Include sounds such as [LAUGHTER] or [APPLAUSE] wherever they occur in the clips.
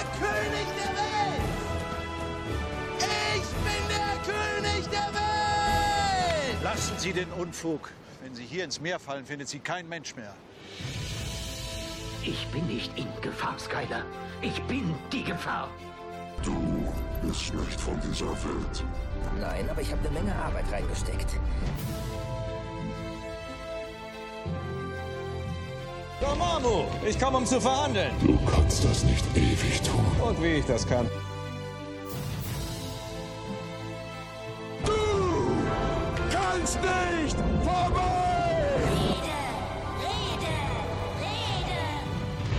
der König der Welt! Ich bin der König der Welt! Lassen Sie den Unfug. Wenn Sie hier ins Meer fallen, findet Sie kein Mensch mehr. Ich bin nicht in Gefahr, Skyler. Ich bin die Gefahr. Du bist nicht von dieser Welt. Nein, aber ich habe eine Menge Arbeit reingesteckt. Dormammu, ich komme, um zu verhandeln. Du kannst das nicht ewig tun. Und wie ich das kann.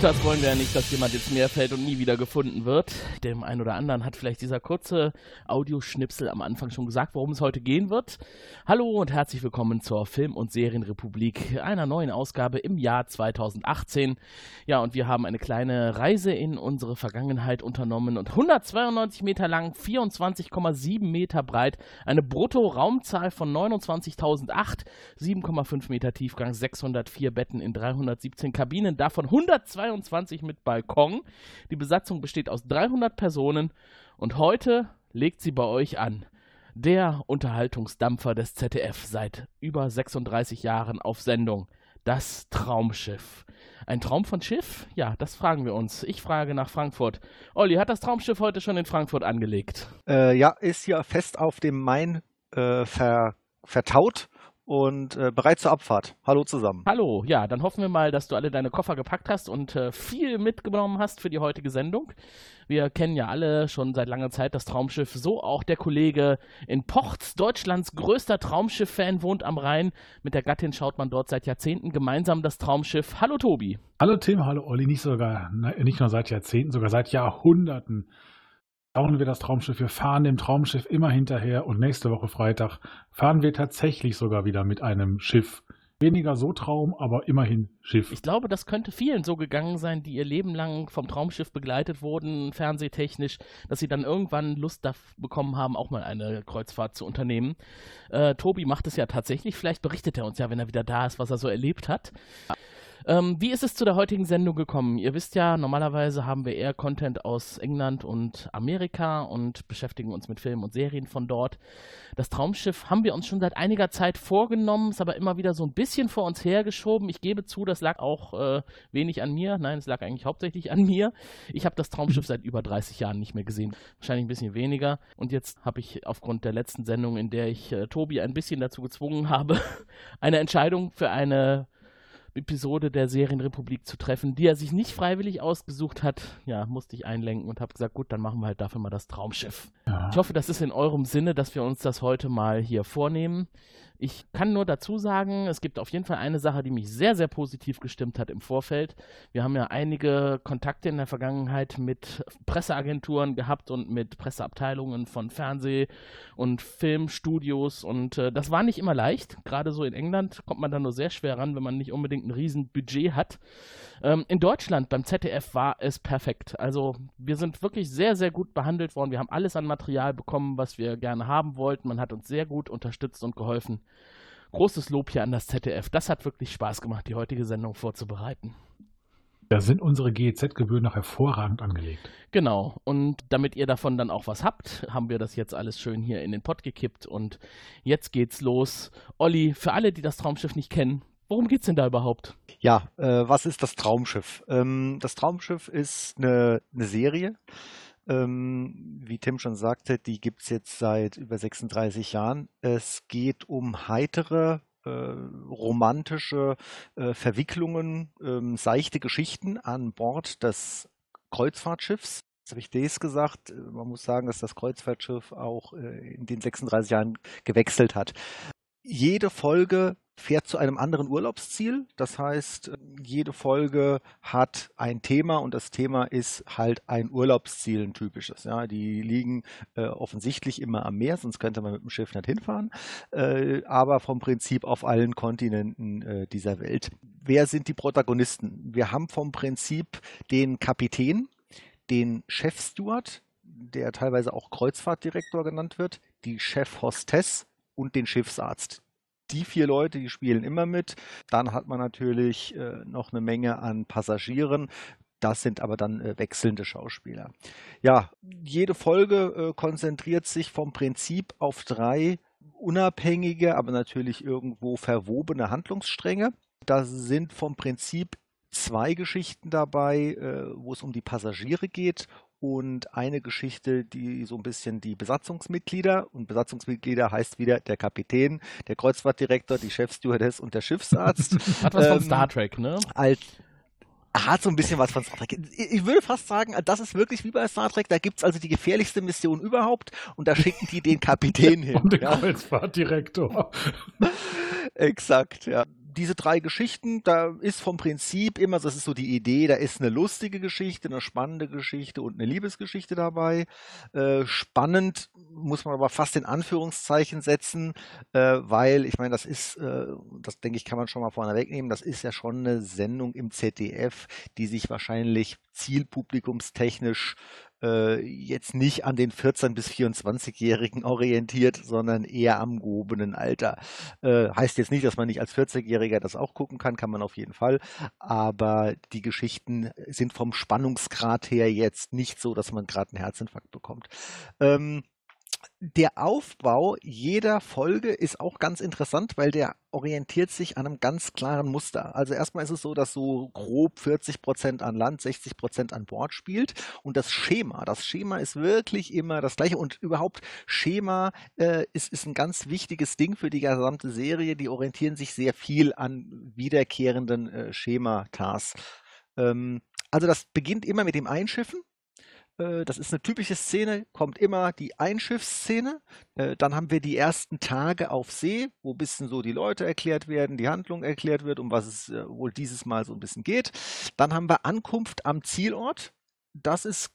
Das wollen wir ja nicht, dass jemand ins Meer fällt und nie wieder gefunden wird. Dem einen oder anderen hat vielleicht dieser kurze Audioschnipsel am Anfang schon gesagt, worum es heute gehen wird. Hallo und herzlich willkommen zur Film- und Serienrepublik, einer neuen Ausgabe im Jahr 2018. Ja, und wir haben eine kleine Reise in unsere Vergangenheit unternommen und 192 Meter lang, 24,7 Meter breit, eine Brutto-Raumzahl von 29.008, 7,5 Meter Tiefgang, 604 Betten in 317 Kabinen, davon 122 mit Balkon. Die Besatzung besteht aus 300 Personen und heute legt sie bei euch an. Der Unterhaltungsdampfer des ZDF seit über 36 Jahren auf Sendung. Das Traumschiff. Ein Traum von Schiff? Ja, das fragen wir uns. Ich frage nach Frankfurt. Olli, hat das Traumschiff heute schon in Frankfurt angelegt? Äh, ja, ist hier fest auf dem Main äh, ver, vertaut und äh, bereit zur Abfahrt. Hallo zusammen. Hallo, ja, dann hoffen wir mal, dass du alle deine Koffer gepackt hast und äh, viel mitgenommen hast für die heutige Sendung. Wir kennen ja alle schon seit langer Zeit das Traumschiff, so auch der Kollege in Pochts, Deutschlands größter Traumschiff-Fan, wohnt am Rhein. Mit der Gattin schaut man dort seit Jahrzehnten gemeinsam das Traumschiff. Hallo Tobi. Hallo Tim, hallo Olli, nicht sogar, nicht nur seit Jahrzehnten, sogar seit Jahrhunderten schauen wir das Traumschiff. Wir fahren dem Traumschiff immer hinterher und nächste Woche Freitag fahren wir tatsächlich sogar wieder mit einem Schiff. Weniger so Traum, aber immerhin Schiff. Ich glaube, das könnte vielen so gegangen sein, die ihr Leben lang vom Traumschiff begleitet wurden, fernsehtechnisch, dass sie dann irgendwann Lust bekommen haben, auch mal eine Kreuzfahrt zu unternehmen. Äh, Tobi macht es ja tatsächlich. Vielleicht berichtet er uns ja, wenn er wieder da ist, was er so erlebt hat. Ähm, wie ist es zu der heutigen Sendung gekommen? Ihr wisst ja, normalerweise haben wir eher Content aus England und Amerika und beschäftigen uns mit Filmen und Serien von dort. Das Traumschiff haben wir uns schon seit einiger Zeit vorgenommen, ist aber immer wieder so ein bisschen vor uns hergeschoben. Ich gebe zu, das lag auch äh, wenig an mir. Nein, es lag eigentlich hauptsächlich an mir. Ich habe das Traumschiff seit über 30 Jahren nicht mehr gesehen. Wahrscheinlich ein bisschen weniger. Und jetzt habe ich aufgrund der letzten Sendung, in der ich äh, Tobi ein bisschen dazu gezwungen habe, [LAUGHS] eine Entscheidung für eine Episode der Serienrepublik zu treffen, die er sich nicht freiwillig ausgesucht hat, ja, musste ich einlenken und habe gesagt, gut, dann machen wir halt dafür mal das Traumschiff. Ja. Ich hoffe, das ist in eurem Sinne, dass wir uns das heute mal hier vornehmen. Ich kann nur dazu sagen, es gibt auf jeden Fall eine Sache, die mich sehr, sehr positiv gestimmt hat im Vorfeld. Wir haben ja einige Kontakte in der Vergangenheit mit Presseagenturen gehabt und mit Presseabteilungen von Fernseh- und Filmstudios und äh, das war nicht immer leicht. Gerade so in England kommt man da nur sehr schwer ran, wenn man nicht unbedingt ein Riesenbudget hat. Ähm, in Deutschland beim ZDF war es perfekt. Also wir sind wirklich sehr, sehr gut behandelt worden. Wir haben alles an Material bekommen, was wir gerne haben wollten. Man hat uns sehr gut unterstützt und geholfen. Großes Lob hier an das ZDF. Das hat wirklich Spaß gemacht, die heutige Sendung vorzubereiten. Da sind unsere GEZ-Gebühren noch hervorragend angelegt. Genau. Und damit ihr davon dann auch was habt, haben wir das jetzt alles schön hier in den Pott gekippt. Und jetzt geht's los. Olli, für alle, die das Traumschiff nicht kennen, Worum geht's denn da überhaupt? Ja, äh, was ist das Traumschiff? Ähm, das Traumschiff ist eine, eine Serie. Ähm, wie Tim schon sagte, die gibt's jetzt seit über 36 Jahren. Es geht um heitere, äh, romantische äh, Verwicklungen, ähm, seichte Geschichten an Bord des Kreuzfahrtschiffs. Jetzt habe ich das gesagt. Man muss sagen, dass das Kreuzfahrtschiff auch äh, in den 36 Jahren gewechselt hat. Jede Folge fährt zu einem anderen Urlaubsziel. Das heißt, jede Folge hat ein Thema und das Thema ist halt ein Urlaubsziel, ein typisches. Ja, die liegen äh, offensichtlich immer am Meer, sonst könnte man mit dem Schiff nicht hinfahren, äh, aber vom Prinzip auf allen Kontinenten äh, dieser Welt. Wer sind die Protagonisten? Wir haben vom Prinzip den Kapitän, den Chefsteward, der teilweise auch Kreuzfahrtdirektor genannt wird, die Chefhostess und den Schiffsarzt die vier Leute, die spielen immer mit. Dann hat man natürlich äh, noch eine Menge an Passagieren. das sind aber dann äh, wechselnde Schauspieler. Ja, jede Folge äh, konzentriert sich vom Prinzip auf drei unabhängige, aber natürlich irgendwo verwobene Handlungsstränge. Da sind vom Prinzip zwei Geschichten dabei, äh, wo es um die Passagiere geht und eine Geschichte, die so ein bisschen die Besatzungsmitglieder und Besatzungsmitglieder heißt wieder der Kapitän, der Kreuzfahrtdirektor, die Chefstewardess und der Schiffsarzt. [LAUGHS] Hat was ähm, von Star Trek, ne? Als, hat so ein bisschen was von Star Trek. Ich würde fast sagen, das ist wirklich wie bei Star Trek. Da gibt es also die gefährlichste Mission überhaupt und da schicken die den Kapitän [LAUGHS] hin. Und den ja. Kreuzfahrtdirektor. [LAUGHS] Exakt, ja diese drei Geschichten, da ist vom Prinzip immer, das ist so die Idee, da ist eine lustige Geschichte, eine spannende Geschichte und eine Liebesgeschichte dabei. Äh, spannend muss man aber fast in Anführungszeichen setzen, äh, weil ich meine, das ist, äh, das denke ich, kann man schon mal vorne wegnehmen, das ist ja schon eine Sendung im ZDF, die sich wahrscheinlich zielpublikumstechnisch äh, jetzt nicht an den 14- bis 24-Jährigen orientiert, sondern eher am gehobenen Alter. Äh, heißt jetzt nicht, dass man nicht als 40-Jähriger das auch gucken kann, kann man auf jeden Fall. Aber die Geschichten sind vom Spannungsgrad her jetzt nicht so, dass man gerade einen Herzinfarkt bekommt. Ähm, der Aufbau jeder Folge ist auch ganz interessant, weil der orientiert sich an einem ganz klaren Muster. Also erstmal ist es so, dass so grob 40 Prozent an Land, 60 Prozent an Bord spielt. Und das Schema, das Schema ist wirklich immer das gleiche. Und überhaupt Schema äh, ist, ist ein ganz wichtiges Ding für die gesamte Serie. Die orientieren sich sehr viel an wiederkehrenden äh, Schematas. Ähm, also das beginnt immer mit dem Einschiffen. Äh, das ist eine typische Szene, kommt immer die Einschiffsszene. Äh, dann haben wir die ersten Tage auf See, wo ein bisschen so die Leute erklärt werden, die Handlung erklärt wird, um was es äh, wohl dieses Mal so ein bisschen geht. Dann haben wir Ankunft am Zielort. Das ist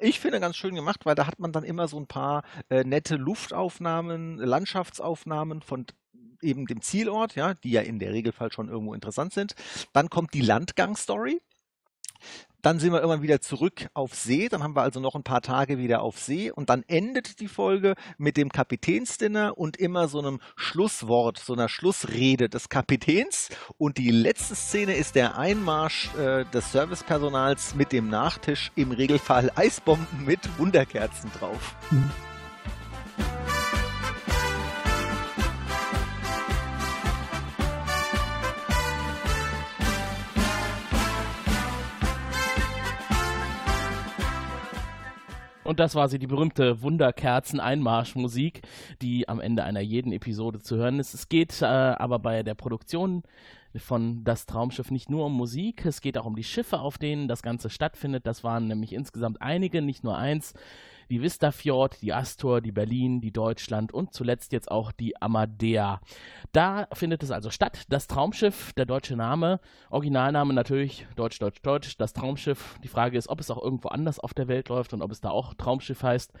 ich finde ganz schön gemacht, weil da hat man dann immer so ein paar nette Luftaufnahmen, Landschaftsaufnahmen von eben dem Zielort, ja, die ja in der Regelfall schon irgendwo interessant sind. Dann kommt die Landgang-Story. Dann sind wir immer wieder zurück auf See. Dann haben wir also noch ein paar Tage wieder auf See. Und dann endet die Folge mit dem Kapitänsdinner und immer so einem Schlusswort, so einer Schlussrede des Kapitäns. Und die letzte Szene ist der Einmarsch äh, des Servicepersonals mit dem Nachtisch, im Regelfall Eisbomben mit Wunderkerzen drauf. Mhm. Und das war sie, die berühmte Wunderkerzen-Einmarschmusik, die am Ende einer jeden Episode zu hören ist. Es geht äh, aber bei der Produktion von Das Traumschiff nicht nur um Musik, es geht auch um die Schiffe, auf denen das Ganze stattfindet. Das waren nämlich insgesamt einige, nicht nur eins die Vista Fjord, die Astor, die Berlin, die Deutschland und zuletzt jetzt auch die Amadea. Da findet es also statt. Das Traumschiff, der deutsche Name, Originalname natürlich Deutsch, Deutsch, Deutsch, das Traumschiff. Die Frage ist, ob es auch irgendwo anders auf der Welt läuft und ob es da auch Traumschiff heißt.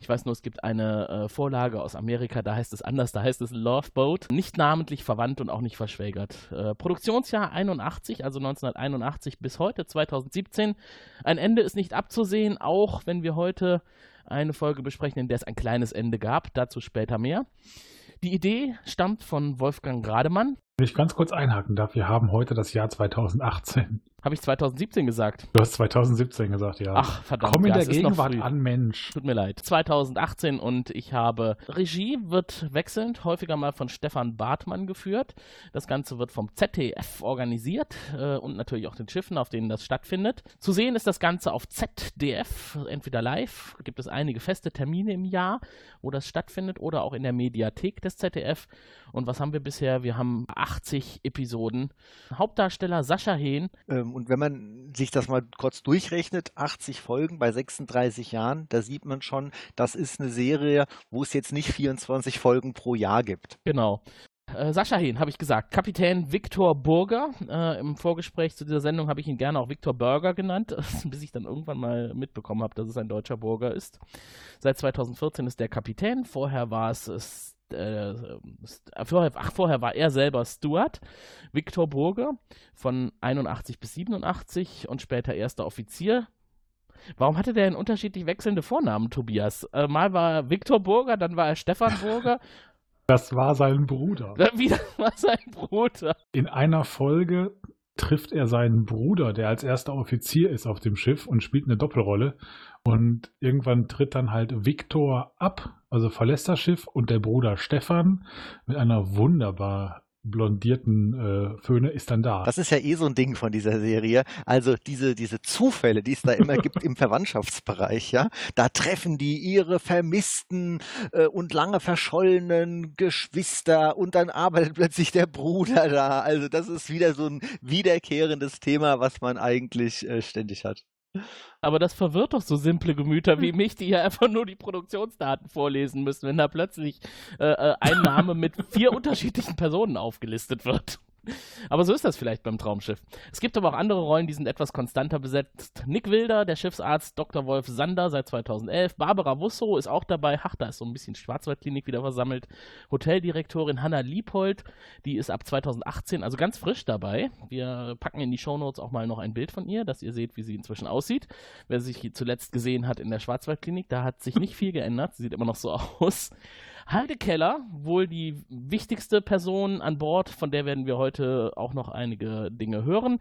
Ich weiß nur, es gibt eine äh, Vorlage aus Amerika, da heißt es anders, da heißt es Love Boat. Nicht namentlich verwandt und auch nicht verschwägert. Äh, Produktionsjahr 81, also 1981 bis heute, 2017. Ein Ende ist nicht abzusehen, auch wenn wir heute eine Folge besprechen, in der es ein kleines Ende gab. Dazu später mehr. Die Idee stammt von Wolfgang Rademann. Wenn ich ganz kurz einhaken darf, wir haben heute das Jahr 2018. Habe ich 2017 gesagt? Du hast 2017 gesagt, ja. Ach, verdammt. Komm in ja, der Gegenwart an, Mensch. Tut mir leid. 2018 und ich habe Regie wird wechselnd häufiger mal von Stefan Bartmann geführt. Das Ganze wird vom ZDF organisiert äh, und natürlich auch den Schiffen, auf denen das stattfindet. Zu sehen ist das Ganze auf ZDF, entweder live, gibt es einige feste Termine im Jahr, wo das stattfindet oder auch in der Mediathek des ZDF. Und was haben wir bisher? Wir haben 80 Episoden. Hauptdarsteller Sascha Hehn. Ähm, und wenn man sich das mal kurz durchrechnet, 80 Folgen bei 36 Jahren, da sieht man schon, das ist eine Serie, wo es jetzt nicht 24 Folgen pro Jahr gibt. Genau. Äh, Sascha Hehn, habe ich gesagt. Kapitän Viktor Burger. Äh, Im Vorgespräch zu dieser Sendung habe ich ihn gerne auch Viktor Burger genannt, [LAUGHS] bis ich dann irgendwann mal mitbekommen habe, dass es ein deutscher Burger ist. Seit 2014 ist der Kapitän. Vorher war es äh, vorher, ach, vorher war er selber Stuart, Viktor Burger, von 81 bis 87 und später erster Offizier. Warum hatte der einen unterschiedlich wechselnde Vornamen, Tobias? Äh, mal war er Viktor Burger, dann war er Stefan Burger. [LAUGHS] Das war sein Bruder. [LAUGHS] Wie, das war sein Bruder. In einer Folge trifft er seinen Bruder, der als erster Offizier ist auf dem Schiff und spielt eine Doppelrolle. Und irgendwann tritt dann halt Viktor ab, also verlässt das Schiff und der Bruder Stefan mit einer wunderbar blondierten äh, Föhne ist dann da. Das ist ja eh so ein Ding von dieser Serie. Also diese, diese Zufälle, die es da immer [LAUGHS] gibt im Verwandtschaftsbereich, ja, da treffen die ihre vermissten äh, und lange verschollenen Geschwister und dann arbeitet plötzlich der Bruder da. Also das ist wieder so ein wiederkehrendes Thema, was man eigentlich äh, ständig hat. Aber das verwirrt doch so simple Gemüter wie mich, die ja einfach nur die Produktionsdaten vorlesen müssen, wenn da plötzlich äh, äh ein Name mit vier [LAUGHS] unterschiedlichen Personen aufgelistet wird. Aber so ist das vielleicht beim Traumschiff. Es gibt aber auch andere Rollen, die sind etwas konstanter besetzt. Nick Wilder, der Schiffsarzt Dr. Wolf Sander seit 2011. Barbara Wusso ist auch dabei. Ach, da ist so ein bisschen Schwarzwaldklinik wieder versammelt. Hoteldirektorin Hanna Liebold, die ist ab 2018, also ganz frisch dabei. Wir packen in die Shownotes auch mal noch ein Bild von ihr, dass ihr seht, wie sie inzwischen aussieht. Wer sich zuletzt gesehen hat in der Schwarzwaldklinik, da hat sich nicht viel geändert. Sie sieht immer noch so [LAUGHS] aus. Halde Keller, wohl die wichtigste Person an Bord, von der werden wir heute auch noch einige Dinge hören,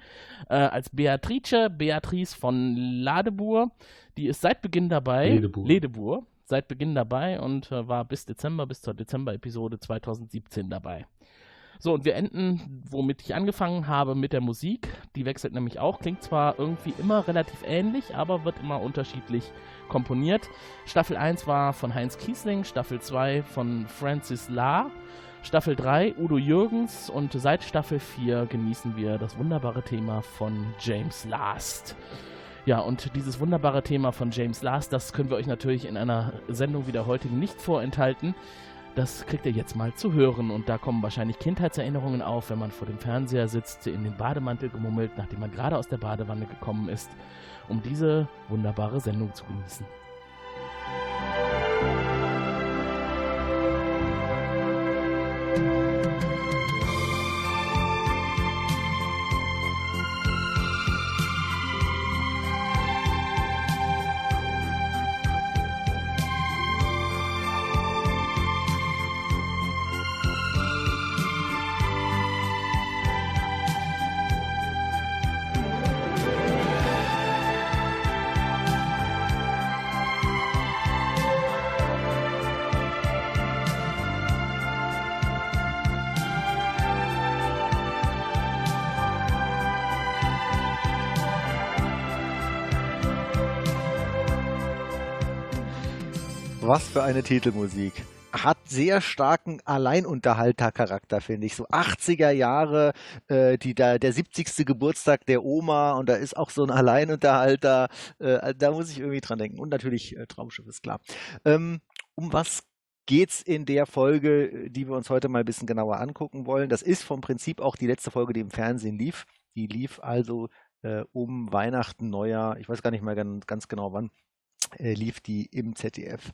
äh, als Beatrice, Beatrice von Ladebur. Die ist seit Beginn dabei. Ledebur. Ledebur seit Beginn dabei und äh, war bis Dezember, bis zur Dezember-Episode 2017 dabei. So, und wir enden, womit ich angefangen habe, mit der Musik. Die wechselt nämlich auch, klingt zwar irgendwie immer relativ ähnlich, aber wird immer unterschiedlich komponiert. Staffel 1 war von Heinz Kiesling, Staffel 2 von Francis La. Staffel 3 Udo Jürgens und seit Staffel 4 genießen wir das wunderbare Thema von James Last. Ja, und dieses wunderbare Thema von James Last, das können wir euch natürlich in einer Sendung wie der heutigen nicht vorenthalten. Das kriegt ihr jetzt mal zu hören und da kommen wahrscheinlich Kindheitserinnerungen auf, wenn man vor dem Fernseher sitzt, in den Bademantel gemummelt, nachdem man gerade aus der Badewanne gekommen ist, um diese wunderbare Sendung zu genießen. Was für eine Titelmusik. Hat sehr starken Alleinunterhaltercharakter, finde ich. So 80er Jahre, äh, die, da, der 70. Geburtstag der Oma und da ist auch so ein Alleinunterhalter. Äh, da muss ich irgendwie dran denken. Und natürlich äh, Traumschiff ist klar. Ähm, um was geht's in der Folge, die wir uns heute mal ein bisschen genauer angucken wollen? Das ist vom Prinzip auch die letzte Folge, die im Fernsehen lief. Die lief also äh, um Weihnachten, Neujahr, ich weiß gar nicht mehr ganz, ganz genau wann äh, lief die im ZDF.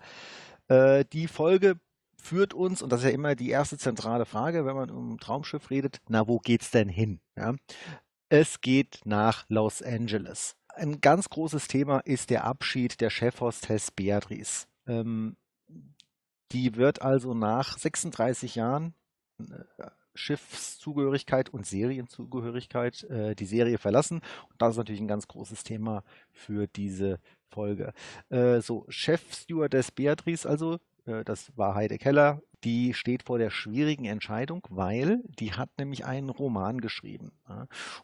Äh, die Folge führt uns, und das ist ja immer die erste zentrale Frage, wenn man um Traumschiff redet, na, wo geht's denn hin? Ja? Es geht nach Los Angeles. Ein ganz großes Thema ist der Abschied der Chefhostess Beatrice. Ähm, die wird also nach 36 Jahren äh, Schiffszugehörigkeit und Serienzugehörigkeit äh, die Serie verlassen. Und das ist natürlich ein ganz großes Thema für diese Folge. Äh, so, Chef-Stewardess Beatrice also, äh, das war Heide Keller, die steht vor der schwierigen Entscheidung, weil die hat nämlich einen Roman geschrieben.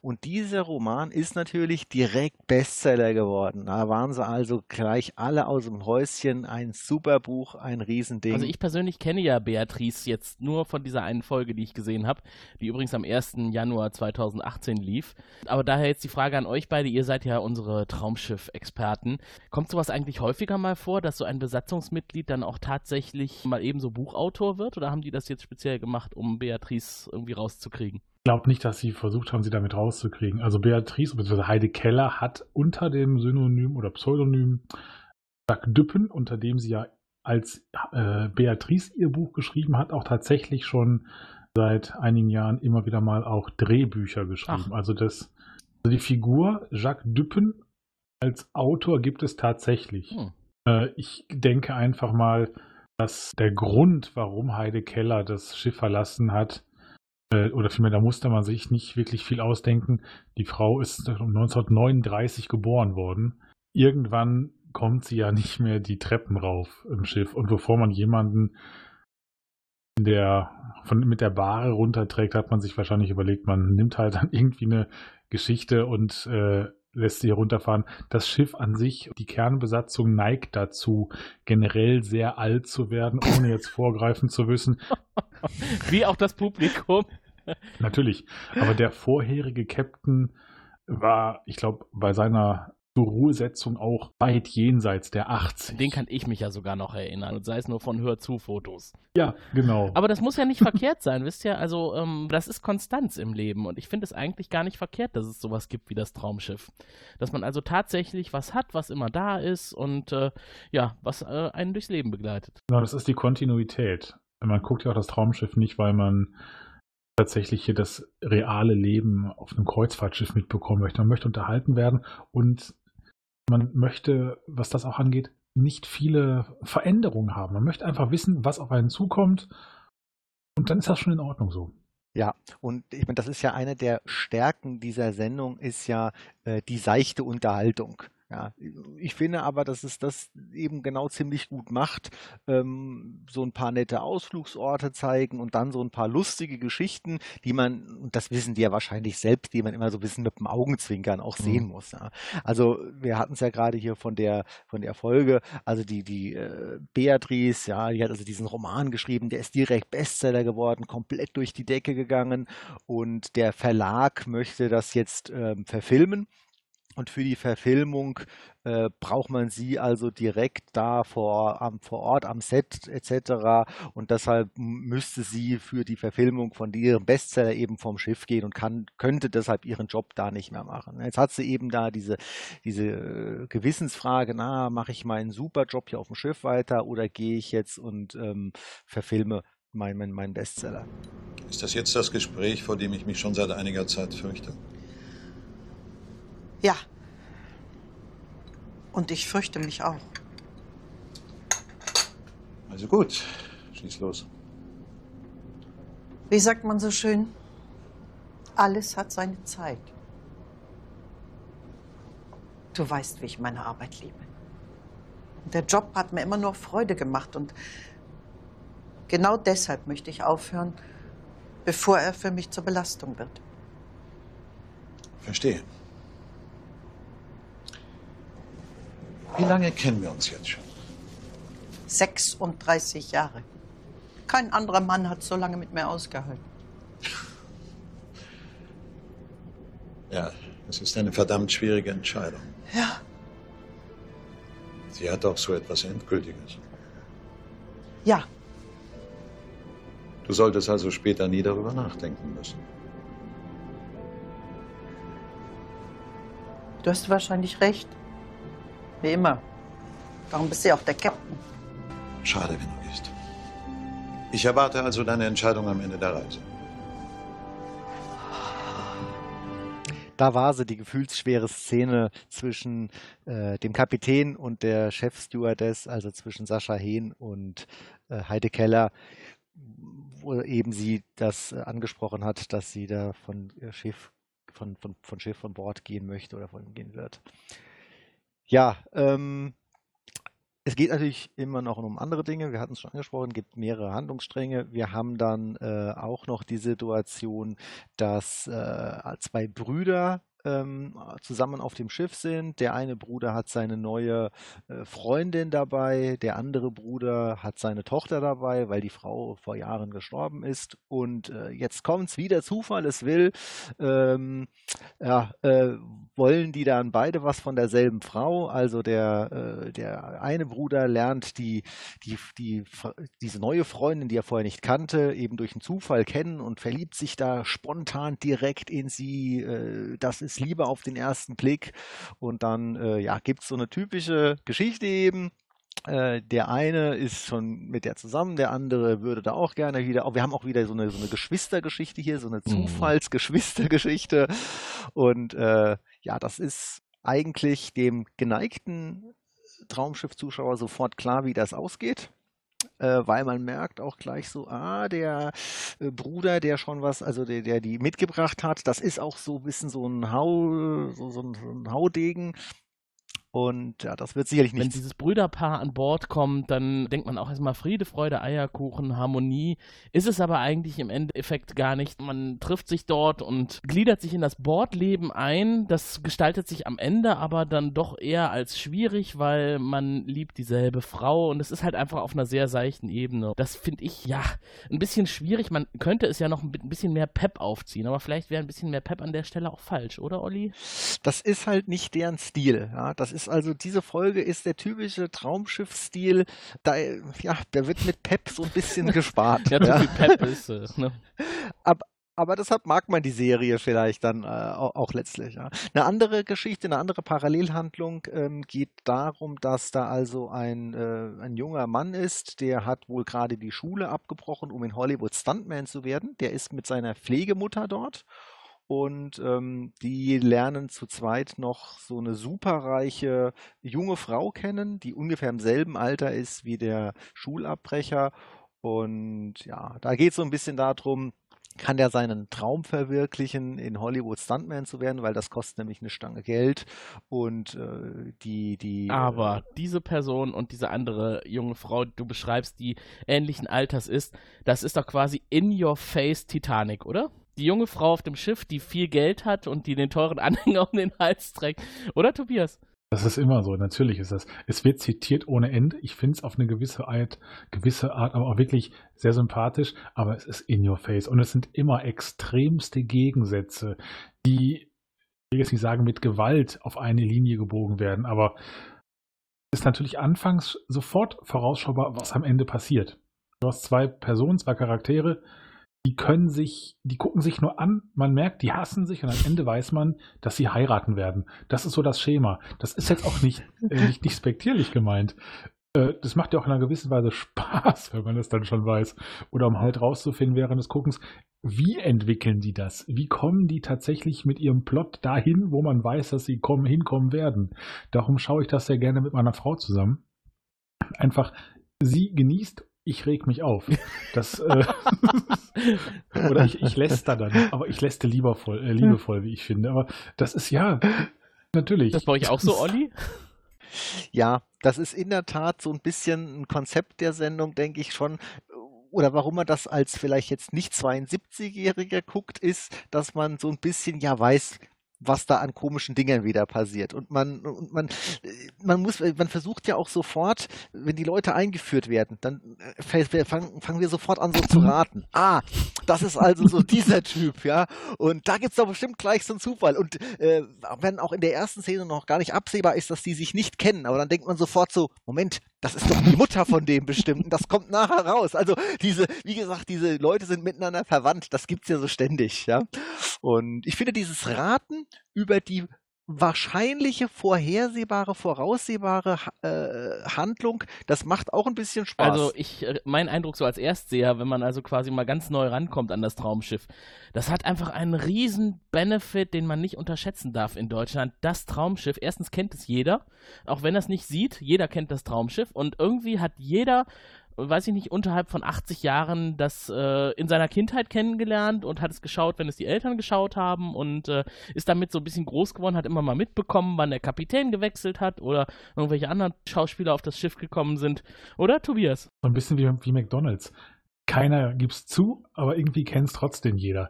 Und dieser Roman ist natürlich direkt Bestseller geworden. Da waren sie also gleich alle aus dem Häuschen. Ein super Buch, ein Riesending. Also ich persönlich kenne ja Beatrice jetzt nur von dieser einen Folge, die ich gesehen habe, die übrigens am 1. Januar 2018 lief. Aber daher jetzt die Frage an euch beide, ihr seid ja unsere Traumschiff-Experten. Kommt sowas eigentlich häufiger mal vor, dass so ein Besatzungsmitglied dann auch tatsächlich mal ebenso Buchautor Autor wird oder haben die das jetzt speziell gemacht, um Beatrice irgendwie rauszukriegen? Ich glaube nicht, dass sie versucht haben, sie damit rauszukriegen. Also Beatrice bzw. Heide Keller hat unter dem Synonym oder Pseudonym Jacques Düppen, unter dem sie ja als äh, Beatrice ihr Buch geschrieben hat, auch tatsächlich schon seit einigen Jahren immer wieder mal auch Drehbücher geschrieben. Ach. Also das, also die Figur Jacques Düppen als Autor gibt es tatsächlich. Hm. Äh, ich denke einfach mal, dass der Grund, warum Heide Keller das Schiff verlassen hat, äh, oder vielmehr, da musste man sich nicht wirklich viel ausdenken. Die Frau ist 1939 geboren worden. Irgendwann kommt sie ja nicht mehr die Treppen rauf im Schiff. Und bevor man jemanden der von, mit der Bahre runterträgt, hat man sich wahrscheinlich überlegt, man nimmt halt dann [LAUGHS] irgendwie eine Geschichte und äh, lässt sie herunterfahren. Das Schiff an sich, die Kernbesatzung neigt dazu, generell sehr alt zu werden, ohne jetzt vorgreifen zu wissen. [LAUGHS] Wie auch das Publikum. Natürlich. Aber der vorherige Captain war, ich glaube, bei seiner zur Ruhesetzung auch weit jenseits der 80. Den kann ich mich ja sogar noch erinnern, sei es nur von Hör-zu-Fotos. Ja, genau. Aber das muss ja nicht verkehrt sein, wisst ihr? Also, ähm, das ist Konstanz im Leben und ich finde es eigentlich gar nicht verkehrt, dass es sowas gibt wie das Traumschiff. Dass man also tatsächlich was hat, was immer da ist und äh, ja, was äh, einen durchs Leben begleitet. Genau, das ist die Kontinuität. Man guckt ja auch das Traumschiff nicht, weil man tatsächlich hier das reale Leben auf einem Kreuzfahrtschiff mitbekommen möchte. Man möchte unterhalten werden und man möchte, was das auch angeht, nicht viele Veränderungen haben. Man möchte einfach wissen, was auf einen zukommt. Und dann ist das schon in Ordnung so. Ja, und ich meine, das ist ja eine der Stärken dieser Sendung, ist ja äh, die seichte Unterhaltung. Ja, ich finde aber, dass es das eben genau ziemlich gut macht. Ähm, so ein paar nette Ausflugsorte zeigen und dann so ein paar lustige Geschichten, die man, und das wissen die ja wahrscheinlich selbst, die man immer so ein bisschen mit dem Augenzwinkern auch sehen mhm. muss. Ja. Also wir hatten es ja gerade hier von der von der Folge, also die die äh, Beatrice, ja, die hat also diesen Roman geschrieben, der ist direkt Bestseller geworden, komplett durch die Decke gegangen und der Verlag möchte das jetzt ähm, verfilmen und für die Verfilmung äh, braucht man sie also direkt da vor, am, vor Ort am Set etc. Und deshalb müsste sie für die Verfilmung von ihrem Bestseller eben vom Schiff gehen und kann, könnte deshalb ihren Job da nicht mehr machen. Jetzt hat sie eben da diese, diese äh, Gewissensfrage, na, mache ich meinen super Job hier auf dem Schiff weiter oder gehe ich jetzt und ähm, verfilme meinen mein, mein Bestseller? Ist das jetzt das Gespräch, vor dem ich mich schon seit einiger Zeit fürchte? Ja. Und ich fürchte mich auch. Also gut, schieß los. Wie sagt man so schön? Alles hat seine Zeit. Du weißt, wie ich meine Arbeit liebe. Der Job hat mir immer nur Freude gemacht und genau deshalb möchte ich aufhören, bevor er für mich zur Belastung wird. Verstehe. Wie lange kennen wir uns jetzt schon? 36 Jahre. Kein anderer Mann hat so lange mit mir ausgehalten. Ja, es ist eine verdammt schwierige Entscheidung. Ja. Sie hat auch so etwas Endgültiges. Ja. Du solltest also später nie darüber nachdenken müssen. Du hast wahrscheinlich recht. Wie immer. Warum bist du ja auch der Captain? Schade, wenn du gehst. Ich erwarte also deine Entscheidung am Ende der Reise. Da war sie, die gefühlsschwere Szene zwischen äh, dem Kapitän und der Chefstewardess, also zwischen Sascha Hehn und äh, Heide Keller, wo eben sie das äh, angesprochen hat, dass sie da von Schiff, von, von, von Schiff von Bord gehen möchte oder von ihm gehen wird. Ja, ähm, es geht natürlich immer noch um andere Dinge. Wir hatten es schon angesprochen, es gibt mehrere Handlungsstränge. Wir haben dann äh, auch noch die Situation, dass äh, zwei Brüder ähm, zusammen auf dem Schiff sind. Der eine Bruder hat seine neue äh, Freundin dabei, der andere Bruder hat seine Tochter dabei, weil die Frau vor Jahren gestorben ist. Und äh, jetzt kommt's, wie der Zufall es will. Ähm, ja, äh, wollen die dann beide was von derselben Frau? Also der, äh, der eine Bruder lernt die, die, die, diese neue Freundin, die er vorher nicht kannte, eben durch einen Zufall kennen und verliebt sich da spontan direkt in sie. Äh, das ist ist Liebe auf den ersten Blick. Und dann äh, ja, gibt es so eine typische Geschichte eben. Äh, der eine ist schon mit der zusammen, der andere würde da auch gerne wieder. wir haben auch wieder so eine, so eine Geschwistergeschichte hier, so eine mhm. Zufallsgeschwistergeschichte. Und äh, ja, das ist eigentlich dem geneigten Traumschiff-Zuschauer sofort klar, wie das ausgeht. Äh, weil man merkt auch gleich so, ah, der äh, Bruder, der schon was, also der, der die mitgebracht hat, das ist auch so ein bisschen so ein Hau, so, so ein, so ein Haudegen. Und ja, das wird sicherlich nicht. Wenn dieses Brüderpaar an Bord kommt, dann denkt man auch erstmal Friede, Freude, Eierkuchen, Harmonie. Ist es aber eigentlich im Endeffekt gar nicht. Man trifft sich dort und gliedert sich in das Bordleben ein. Das gestaltet sich am Ende aber dann doch eher als schwierig, weil man liebt dieselbe Frau und es ist halt einfach auf einer sehr seichten Ebene. Das finde ich ja ein bisschen schwierig. Man könnte es ja noch ein bisschen mehr Pep aufziehen, aber vielleicht wäre ein bisschen mehr Pep an der Stelle auch falsch, oder Olli? Das ist halt nicht deren Stil. Ja, das ist also diese Folge ist der typische Traumschiff-Stil. Da, ja, der wird mit Pep so ein bisschen [LAUGHS] gespart. ja, ja. Pep ist es. Ne? Aber, aber deshalb mag man die Serie vielleicht dann äh, auch, auch, letztlich. Ja. Eine andere Geschichte, eine andere Parallelhandlung ähm, geht darum, dass da also ein, äh, ein junger Mann ist, der hat wohl gerade die Schule abgebrochen, um in Hollywood Stuntman zu werden. Der ist mit seiner Pflegemutter dort und ähm, die lernen zu zweit noch so eine superreiche junge Frau kennen, die ungefähr im selben Alter ist wie der Schulabbrecher. Und ja, da geht es so ein bisschen darum, kann der seinen Traum verwirklichen, in Hollywood Stuntman zu werden, weil das kostet nämlich eine Stange Geld und äh, die, die. Aber äh, diese Person und diese andere junge Frau, die du beschreibst, die ähnlichen Alters ist, das ist doch quasi in your face Titanic, oder? Die junge Frau auf dem Schiff, die viel Geld hat und die den teuren [LAUGHS] Anhänger um den Hals trägt. Oder, Tobias? Das ist immer so, natürlich ist das. Es wird zitiert ohne Ende. Ich finde es auf eine gewisse Art, gewisse Art, aber auch wirklich sehr sympathisch, aber es ist in your face. Und es sind immer extremste Gegensätze, die, ich will jetzt nicht sagen, mit Gewalt auf eine Linie gebogen werden, aber es ist natürlich anfangs sofort vorausschaubar, was am Ende passiert. Du hast zwei Personen, zwei Charaktere, die können sich, die gucken sich nur an, man merkt, die hassen sich und am Ende weiß man, dass sie heiraten werden. Das ist so das Schema. Das ist jetzt auch nicht, äh, nicht, spektierlich gemeint. Äh, das macht ja auch in einer gewissen Weise Spaß, [LAUGHS] wenn man das dann schon weiß. Oder um halt rauszufinden während des Guckens, wie entwickeln die das? Wie kommen die tatsächlich mit ihrem Plot dahin, wo man weiß, dass sie kommen, hinkommen werden? Darum schaue ich das sehr gerne mit meiner Frau zusammen. Einfach, sie genießt ich reg mich auf. Das, äh, [LAUGHS] oder ich, ich läster dann, aber ich läste liebevoll, äh, liebevoll, wie ich finde. Aber das ist ja, natürlich. Das war ich auch so, [LAUGHS] Olli? Ja, das ist in der Tat so ein bisschen ein Konzept der Sendung, denke ich schon. Oder warum man das als vielleicht jetzt nicht 72-Jähriger guckt, ist, dass man so ein bisschen ja weiß, was da an komischen Dingen wieder passiert. Und man, und man, man muss, man versucht ja auch sofort, wenn die Leute eingeführt werden, dann äh, fangen, fangen wir sofort an so zu raten. Ah, das ist also so [LAUGHS] dieser Typ, ja. Und da gibt's doch bestimmt gleich so einen Zufall. Und äh, wenn auch in der ersten Szene noch gar nicht absehbar ist, dass die sich nicht kennen, aber dann denkt man sofort so, Moment, das ist doch die Mutter von dem bestimmten, das kommt nachher raus. Also diese, wie gesagt, diese Leute sind miteinander verwandt, das gibt's ja so ständig, ja. Und ich finde dieses Raten über die wahrscheinliche, vorhersehbare, voraussehbare äh, Handlung, das macht auch ein bisschen Spaß. Also ich, äh, mein Eindruck so als Erstseher, wenn man also quasi mal ganz neu rankommt an das Traumschiff, das hat einfach einen riesen Benefit, den man nicht unterschätzen darf in Deutschland. Das Traumschiff, erstens kennt es jeder, auch wenn er es nicht sieht, jeder kennt das Traumschiff und irgendwie hat jeder weiß ich nicht, unterhalb von 80 Jahren das äh, in seiner Kindheit kennengelernt und hat es geschaut, wenn es die Eltern geschaut haben und äh, ist damit so ein bisschen groß geworden, hat immer mal mitbekommen, wann der Kapitän gewechselt hat oder irgendwelche anderen Schauspieler auf das Schiff gekommen sind. Oder, Tobias? So ein bisschen wie, wie McDonalds. Keiner gibt's zu, aber irgendwie kennt es trotzdem jeder.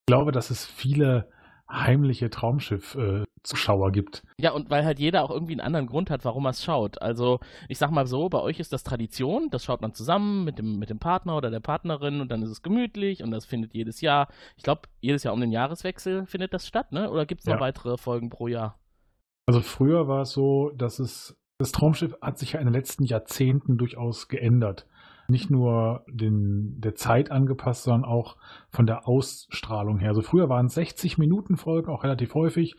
Ich glaube, dass es viele heimliche Traumschiff-Zuschauer äh, gibt. Ja, und weil halt jeder auch irgendwie einen anderen Grund hat, warum er es schaut. Also, ich sag mal so, bei euch ist das Tradition, das schaut man zusammen mit dem, mit dem Partner oder der Partnerin und dann ist es gemütlich und das findet jedes Jahr, ich glaube, jedes Jahr um den Jahreswechsel findet das statt, ne? Oder gibt es noch ja. weitere Folgen pro Jahr? Also früher war es so, dass es, das Traumschiff hat sich ja in den letzten Jahrzehnten durchaus geändert nicht nur den, der Zeit angepasst, sondern auch von der Ausstrahlung her. Also früher waren es 60 Minuten Folgen, auch relativ häufig.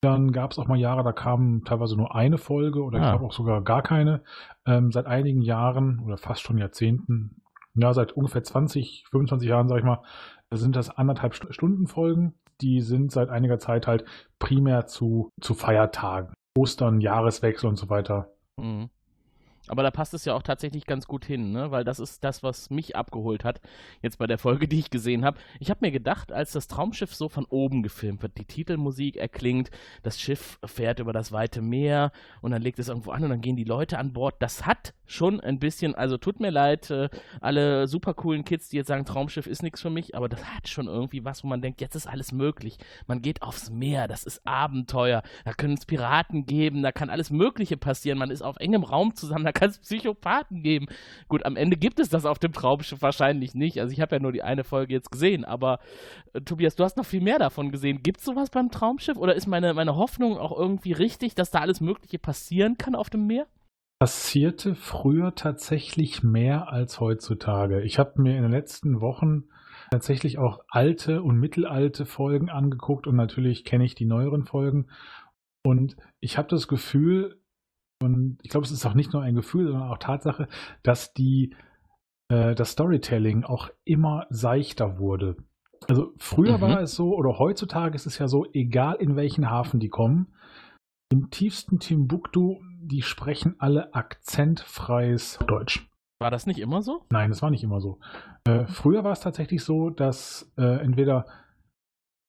Dann gab es auch mal Jahre, da kam teilweise nur eine Folge oder ja. ich glaube auch sogar gar keine. Ähm, seit einigen Jahren oder fast schon Jahrzehnten, ja, seit ungefähr 20, 25 Jahren, sag ich mal, sind das anderthalb Stunden Folgen. Die sind seit einiger Zeit halt primär zu, zu Feiertagen. Ostern, Jahreswechsel und so weiter. Mhm. Aber da passt es ja auch tatsächlich ganz gut hin, ne? weil das ist das, was mich abgeholt hat, jetzt bei der Folge, [LAUGHS] die ich gesehen habe. Ich habe mir gedacht, als das Traumschiff so von oben gefilmt wird, die Titelmusik erklingt, das Schiff fährt über das weite Meer und dann legt es irgendwo an und dann gehen die Leute an Bord. Das hat schon ein bisschen, also tut mir leid, äh, alle super coolen Kids, die jetzt sagen, Traumschiff ist nichts für mich, aber das hat schon irgendwie was, wo man denkt, jetzt ist alles möglich. Man geht aufs Meer, das ist Abenteuer, da können es Piraten geben, da kann alles Mögliche passieren, man ist auf engem Raum zusammen, kann es Psychopathen geben. Gut, am Ende gibt es das auf dem Traumschiff wahrscheinlich nicht. Also ich habe ja nur die eine Folge jetzt gesehen, aber äh, Tobias, du hast noch viel mehr davon gesehen. Gibt es sowas beim Traumschiff oder ist meine, meine Hoffnung auch irgendwie richtig, dass da alles Mögliche passieren kann auf dem Meer? Passierte früher tatsächlich mehr als heutzutage. Ich habe mir in den letzten Wochen tatsächlich auch alte und mittelalte Folgen angeguckt und natürlich kenne ich die neueren Folgen. Und ich habe das Gefühl, und ich glaube, es ist auch nicht nur ein Gefühl, sondern auch Tatsache, dass die, äh, das Storytelling auch immer seichter wurde. Also früher mhm. war es so, oder heutzutage ist es ja so, egal in welchen Hafen die kommen, im tiefsten Timbuktu, die sprechen alle akzentfreies Deutsch. War das nicht immer so? Nein, das war nicht immer so. Äh, früher war es tatsächlich so, dass äh, entweder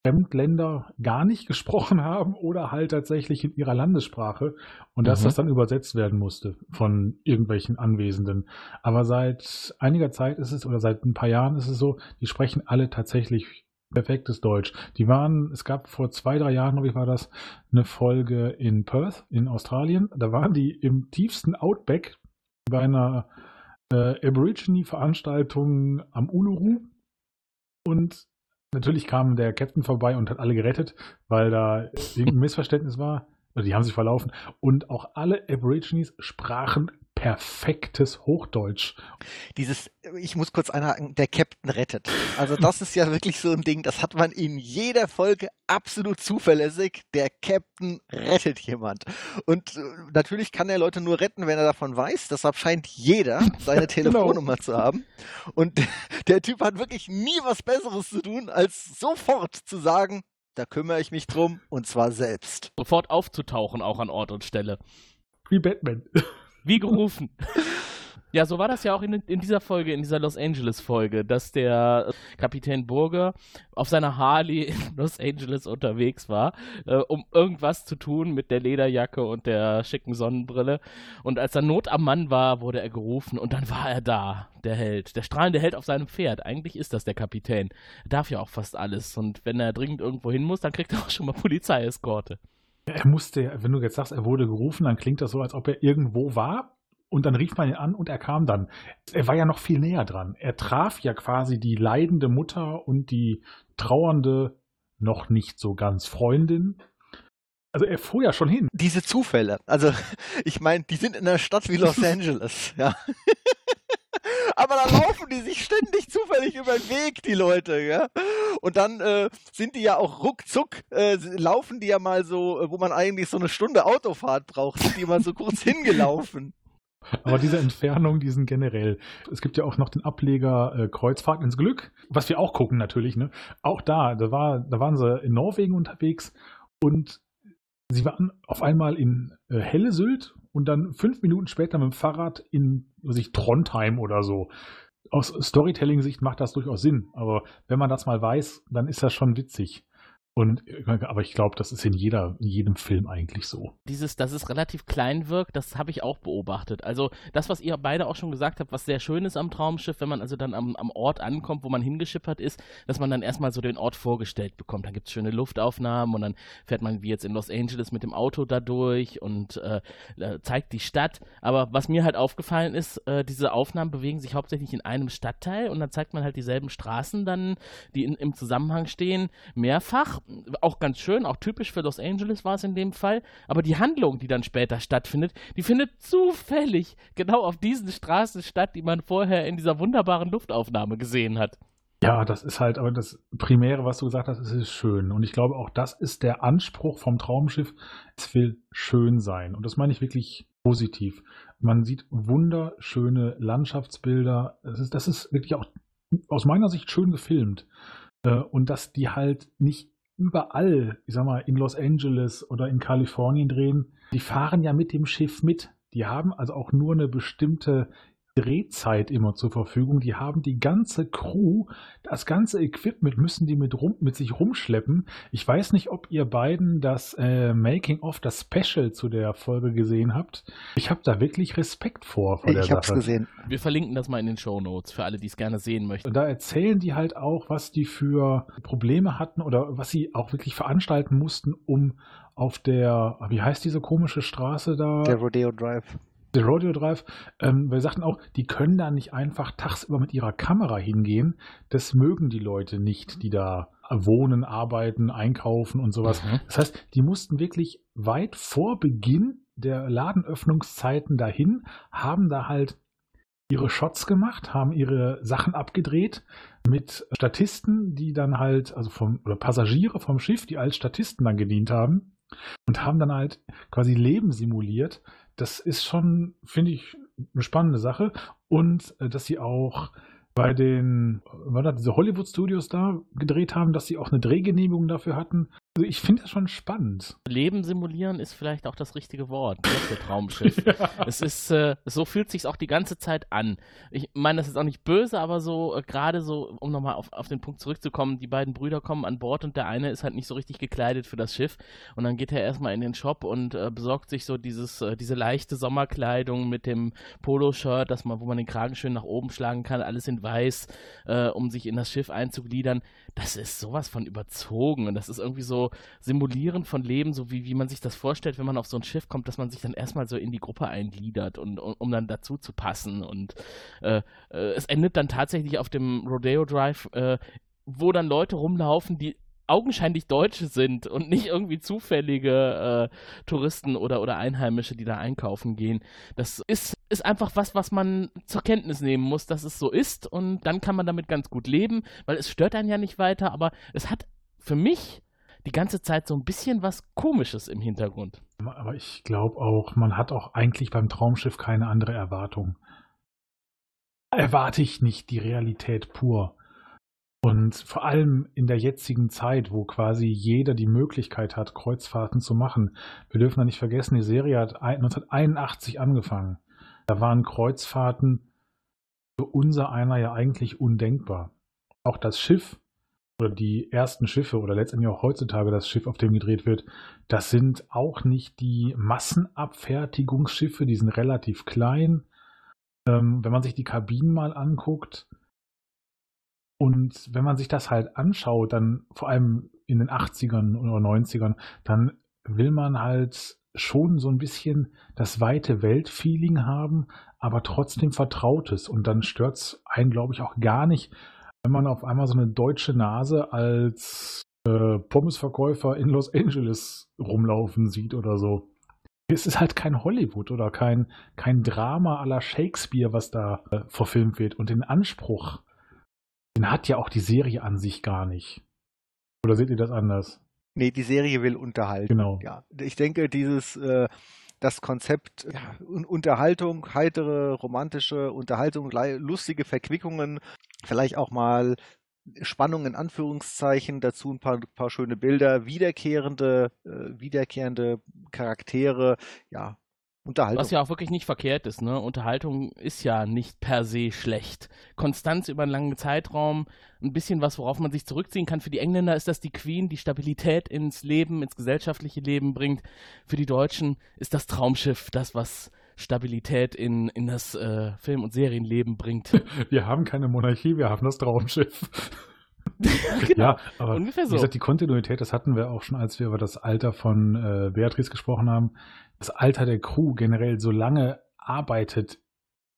Fremdländer gar nicht [LAUGHS] gesprochen haben oder halt tatsächlich in ihrer Landessprache und dass mhm. das dann übersetzt werden musste von irgendwelchen Anwesenden. Aber seit einiger Zeit ist es oder seit ein paar Jahren ist es so, die sprechen alle tatsächlich perfektes Deutsch. Die waren, es gab vor zwei, drei Jahren, glaube ich, war das eine Folge in Perth in Australien. Da waren die im tiefsten Outback bei einer äh, Aborigine-Veranstaltung am Uluru und Natürlich kam der Captain vorbei und hat alle gerettet, weil da ein Missverständnis war. Die haben sich verlaufen. Und auch alle Aborigines sprachen perfektes Hochdeutsch. Dieses, ich muss kurz einhaken, der Captain rettet. Also das ist ja wirklich so ein Ding, das hat man in jeder Folge absolut zuverlässig. Der Captain rettet jemand. Und äh, natürlich kann er Leute nur retten, wenn er davon weiß. Deshalb scheint jeder seine. [LAUGHS] Telefonnummer genau. zu haben. Und [LAUGHS] der Typ hat wirklich nie was Besseres zu tun, als sofort zu sagen, da kümmere ich mich drum und zwar selbst. Sofort aufzutauchen, auch an Ort und Stelle. Wie Batman. [LAUGHS] Wie gerufen. Ja, so war das ja auch in, in dieser Folge, in dieser Los Angeles-Folge, dass der Kapitän Burger auf seiner Harley in Los Angeles unterwegs war, äh, um irgendwas zu tun mit der Lederjacke und der schicken Sonnenbrille. Und als er Not am Mann war, wurde er gerufen und dann war er da, der Held. Der strahlende Held auf seinem Pferd. Eigentlich ist das der Kapitän. Er darf ja auch fast alles. Und wenn er dringend irgendwo hin muss, dann kriegt er auch schon mal Polizeieskorte. Er musste, wenn du jetzt sagst, er wurde gerufen, dann klingt das so, als ob er irgendwo war und dann rief man ihn an und er kam dann. Er war ja noch viel näher dran. Er traf ja quasi die leidende Mutter und die trauernde, noch nicht so ganz Freundin. Also er fuhr ja schon hin. Diese Zufälle. Also [LAUGHS] ich meine, die sind in einer Stadt wie Los Angeles, ja [LAUGHS] aber dann laufen die sich ständig zufällig über den Weg, die Leute, ja. Und dann äh, sind die ja auch ruckzuck, äh, laufen die ja mal so, äh, wo man eigentlich so eine Stunde Autofahrt braucht, sind die mal so kurz [LAUGHS] hingelaufen. Aber diese Entfernungen, die sind generell. Es gibt ja auch noch den Ableger äh, Kreuzfahrt ins Glück, was wir auch gucken natürlich. Ne? Auch da, da, war, da waren sie in Norwegen unterwegs und sie waren auf einmal in äh, Helle Sylt und dann fünf Minuten später mit dem Fahrrad in sich Trondheim oder so. Aus Storytelling-Sicht macht das durchaus Sinn, aber wenn man das mal weiß, dann ist das schon witzig. Und, aber ich glaube, das ist in, jeder, in jedem Film eigentlich so. Dieses, dass es relativ klein wirkt, das habe ich auch beobachtet. Also das, was ihr beide auch schon gesagt habt, was sehr schön ist am Traumschiff, wenn man also dann am, am Ort ankommt, wo man hingeschippert ist, dass man dann erstmal so den Ort vorgestellt bekommt. Dann gibt es schöne Luftaufnahmen und dann fährt man wie jetzt in Los Angeles mit dem Auto da durch und äh, äh zeigt die Stadt. Aber was mir halt aufgefallen ist, äh, diese Aufnahmen bewegen sich hauptsächlich in einem Stadtteil und dann zeigt man halt dieselben Straßen dann, die in, im Zusammenhang stehen, mehrfach auch ganz schön, auch typisch für Los Angeles war es in dem Fall. Aber die Handlung, die dann später stattfindet, die findet zufällig genau auf diesen Straßen statt, die man vorher in dieser wunderbaren Luftaufnahme gesehen hat. Ja, das ist halt, aber das Primäre, was du gesagt hast, ist, ist schön. Und ich glaube, auch das ist der Anspruch vom Traumschiff. Es will schön sein. Und das meine ich wirklich positiv. Man sieht wunderschöne Landschaftsbilder. Das ist, das ist wirklich auch aus meiner Sicht schön gefilmt. Äh, und dass die halt nicht überall, ich sag mal, in Los Angeles oder in Kalifornien drehen, die fahren ja mit dem Schiff mit. Die haben also auch nur eine bestimmte Drehzeit immer zur Verfügung. Die haben die ganze Crew, das ganze Equipment müssen die mit, rum, mit sich rumschleppen. Ich weiß nicht, ob ihr beiden das äh, Making of, das Special zu der Folge gesehen habt. Ich habe da wirklich Respekt vor. vor ich habe es gesehen. Wir verlinken das mal in den Show Notes für alle, die es gerne sehen möchten. Und da erzählen die halt auch, was die für Probleme hatten oder was sie auch wirklich veranstalten mussten, um auf der, wie heißt diese komische Straße da? Der Rodeo Drive der Rodeo Drive, ähm, wir sagten auch, die können da nicht einfach tagsüber mit ihrer Kamera hingehen. Das mögen die Leute nicht, die da wohnen, arbeiten, einkaufen und sowas. Mhm. Das heißt, die mussten wirklich weit vor Beginn der Ladenöffnungszeiten dahin, haben da halt ihre Shots gemacht, haben ihre Sachen abgedreht mit Statisten, die dann halt, also vom, oder Passagiere vom Schiff, die als Statisten dann gedient haben und haben dann halt quasi Leben simuliert, das ist schon, finde ich, eine spannende Sache. Und äh, dass sie auch bei den, war das diese Hollywood Studios da gedreht haben, dass sie auch eine Drehgenehmigung dafür hatten. Also ich finde das schon spannend. Leben simulieren ist vielleicht auch das richtige Wort ne, für Traumschiff. [LAUGHS] ja. Es ist, äh, so fühlt sich auch die ganze Zeit an. Ich meine, das ist auch nicht böse, aber so äh, gerade so, um nochmal auf, auf den Punkt zurückzukommen, die beiden Brüder kommen an Bord und der eine ist halt nicht so richtig gekleidet für das Schiff und dann geht er erstmal in den Shop und äh, besorgt sich so dieses, äh, diese leichte Sommerkleidung mit dem Poloshirt, dass man, wo man den Kragen schön nach oben schlagen kann, alles in weiß, äh, um sich in das Schiff einzugliedern. Das ist sowas von überzogen und das ist irgendwie so Simulieren von Leben, so wie, wie man sich das vorstellt, wenn man auf so ein Schiff kommt, dass man sich dann erstmal so in die Gruppe eingliedert und, und um dann dazu zu passen. Und äh, äh, es endet dann tatsächlich auf dem Rodeo Drive, äh, wo dann Leute rumlaufen, die augenscheinlich Deutsche sind und nicht irgendwie zufällige äh, Touristen oder, oder Einheimische, die da einkaufen gehen. Das ist, ist einfach was, was man zur Kenntnis nehmen muss, dass es so ist und dann kann man damit ganz gut leben, weil es stört einen ja nicht weiter, aber es hat für mich die ganze Zeit so ein bisschen was Komisches im Hintergrund. Aber ich glaube auch, man hat auch eigentlich beim Traumschiff keine andere Erwartung. Erwarte ich nicht die Realität pur. Und vor allem in der jetzigen Zeit, wo quasi jeder die Möglichkeit hat, Kreuzfahrten zu machen. Wir dürfen da nicht vergessen, die Serie hat 1981 angefangen. Da waren Kreuzfahrten für unser einer ja eigentlich undenkbar. Auch das Schiff oder die ersten Schiffe oder letztendlich auch heutzutage das Schiff, auf dem gedreht wird, das sind auch nicht die Massenabfertigungsschiffe, die sind relativ klein. Ähm, wenn man sich die Kabinen mal anguckt und wenn man sich das halt anschaut, dann vor allem in den 80ern oder 90ern, dann will man halt schon so ein bisschen das weite Weltfeeling haben, aber trotzdem Vertrautes. Und dann stört es einen, glaube ich, auch gar nicht, wenn man auf einmal so eine deutsche Nase als äh, Pommesverkäufer in Los Angeles rumlaufen sieht oder so. Es ist halt kein Hollywood oder kein, kein Drama aller Shakespeare, was da äh, verfilmt wird. Und den Anspruch, den hat ja auch die Serie an sich gar nicht. Oder seht ihr das anders? Nee, die Serie will unterhalten. Genau. Ja, ich denke, dieses äh, das Konzept ja, Unterhaltung, heitere, romantische Unterhaltung, lustige Verquickungen, vielleicht auch mal Spannung in Anführungszeichen, dazu ein paar, paar schöne Bilder, wiederkehrende, äh, wiederkehrende Charaktere, ja, Unterhaltung. Was ja auch wirklich nicht verkehrt ist, ne? Unterhaltung ist ja nicht per se schlecht. Konstanz über einen langen Zeitraum, ein bisschen was, worauf man sich zurückziehen kann. Für die Engländer ist das die Queen, die Stabilität ins Leben, ins gesellschaftliche Leben bringt. Für die Deutschen ist das Traumschiff das, was Stabilität in, in das äh, Film- und Serienleben bringt. [LAUGHS] Wir haben keine Monarchie, wir haben das Traumschiff. [LAUGHS] genau, ja, aber ungefähr so. Wie gesagt, die Kontinuität, das hatten wir auch schon, als wir über das Alter von äh, Beatrice gesprochen haben das Alter der Crew generell so lange arbeitet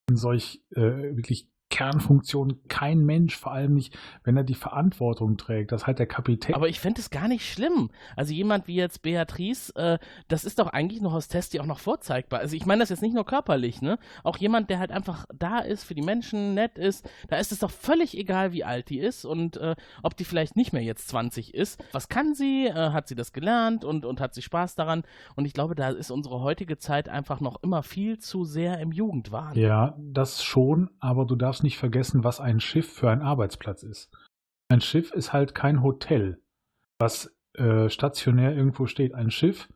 in solch äh, wirklich Kernfunktion kein Mensch, vor allem nicht, wenn er die Verantwortung trägt. Das ist halt der Kapitän. Aber ich fände es gar nicht schlimm. Also jemand wie jetzt Beatrice, äh, das ist doch eigentlich noch aus Testi auch noch vorzeigbar. Also ich meine das jetzt nicht nur körperlich, ne? Auch jemand, der halt einfach da ist, für die Menschen nett ist, da ist es doch völlig egal, wie alt die ist und äh, ob die vielleicht nicht mehr jetzt 20 ist. Was kann sie? Äh, hat sie das gelernt und, und hat sie Spaß daran? Und ich glaube, da ist unsere heutige Zeit einfach noch immer viel zu sehr im Jugendwahn. Ja, das schon, aber du darfst darfst nicht vergessen, was ein Schiff für ein Arbeitsplatz ist. Ein Schiff ist halt kein Hotel, was äh, stationär irgendwo steht. Ein Schiff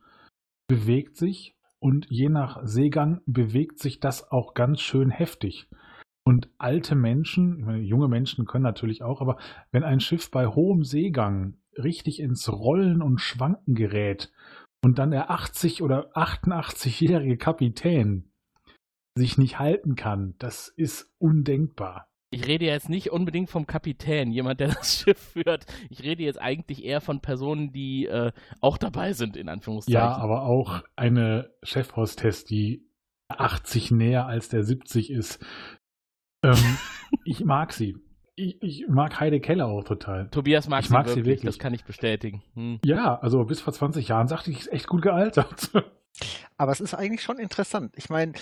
bewegt sich und je nach Seegang bewegt sich das auch ganz schön heftig. Und alte Menschen, meine, junge Menschen können natürlich auch, aber wenn ein Schiff bei hohem Seegang richtig ins Rollen und Schwanken gerät und dann der 80 oder 88-jährige Kapitän sich nicht halten kann, das ist undenkbar. Ich rede jetzt nicht unbedingt vom Kapitän, jemand, der [LAUGHS] das Schiff führt. Ich rede jetzt eigentlich eher von Personen, die äh, auch dabei sind, in Anführungszeichen. Ja, aber auch eine Chefhostess, die 80 näher als der 70 ist. Ähm, [LAUGHS] ich mag sie. Ich, ich, mag Heide Keller auch total. Tobias mag, ich sie, mag wirklich, sie wirklich. Das kann ich bestätigen. Hm. Ja, also bis vor 20 Jahren sagte ich, ist echt gut gealtert. [LAUGHS] Aber es ist eigentlich schon interessant. Ich meine,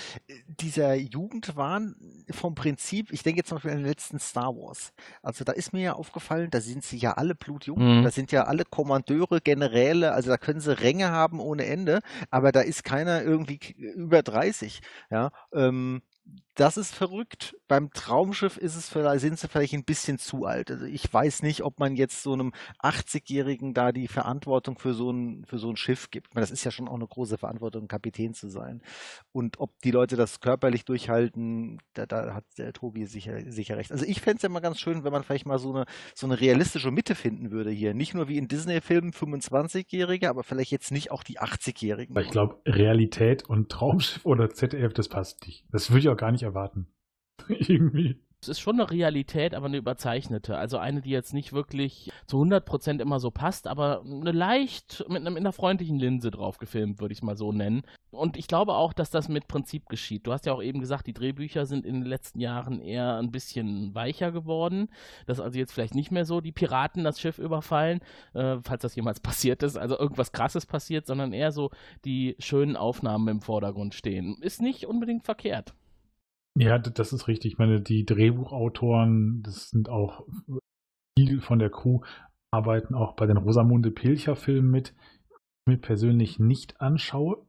dieser Jugendwahn vom Prinzip, ich denke jetzt zum Beispiel an den letzten Star Wars. Also da ist mir ja aufgefallen, da sind sie ja alle blutjung. Mhm. Da sind ja alle Kommandeure, Generäle, also da können sie Ränge haben ohne Ende, aber da ist keiner irgendwie über 30. Ja, ähm, das ist verrückt. Beim Traumschiff ist es vielleicht, sind sie vielleicht ein bisschen zu alt. Also ich weiß nicht, ob man jetzt so einem 80-Jährigen da die Verantwortung für so ein, für so ein Schiff gibt. Das ist ja schon auch eine große Verantwortung, Kapitän zu sein. Und ob die Leute das körperlich durchhalten, da, da hat der Tobi sicher, sicher recht. Also ich fände es ja mal ganz schön, wenn man vielleicht mal so eine, so eine realistische Mitte finden würde hier. Nicht nur wie in Disney-Filmen 25-Jährige, aber vielleicht jetzt nicht auch die 80-Jährigen. Ich glaube, Realität und Traumschiff oder ZDF, das passt nicht. Das würde ich auch gar nicht erwarten. [LAUGHS] Irgendwie. Es ist schon eine Realität, aber eine überzeichnete. Also eine, die jetzt nicht wirklich zu 100% immer so passt, aber eine leicht mit, einem, mit einer freundlichen Linse drauf gefilmt, würde ich mal so nennen. Und ich glaube auch, dass das mit Prinzip geschieht. Du hast ja auch eben gesagt, die Drehbücher sind in den letzten Jahren eher ein bisschen weicher geworden. Das ist also jetzt vielleicht nicht mehr so, die Piraten das Schiff überfallen, äh, falls das jemals [LAUGHS] passiert ist, also irgendwas Krasses passiert, sondern eher so die schönen Aufnahmen im Vordergrund stehen. Ist nicht unbedingt verkehrt. Ja, das ist richtig. Ich meine, die Drehbuchautoren, das sind auch viel von der Crew, arbeiten auch bei den Rosamunde Pilcher-Filmen mit, die ich mir persönlich nicht anschaue.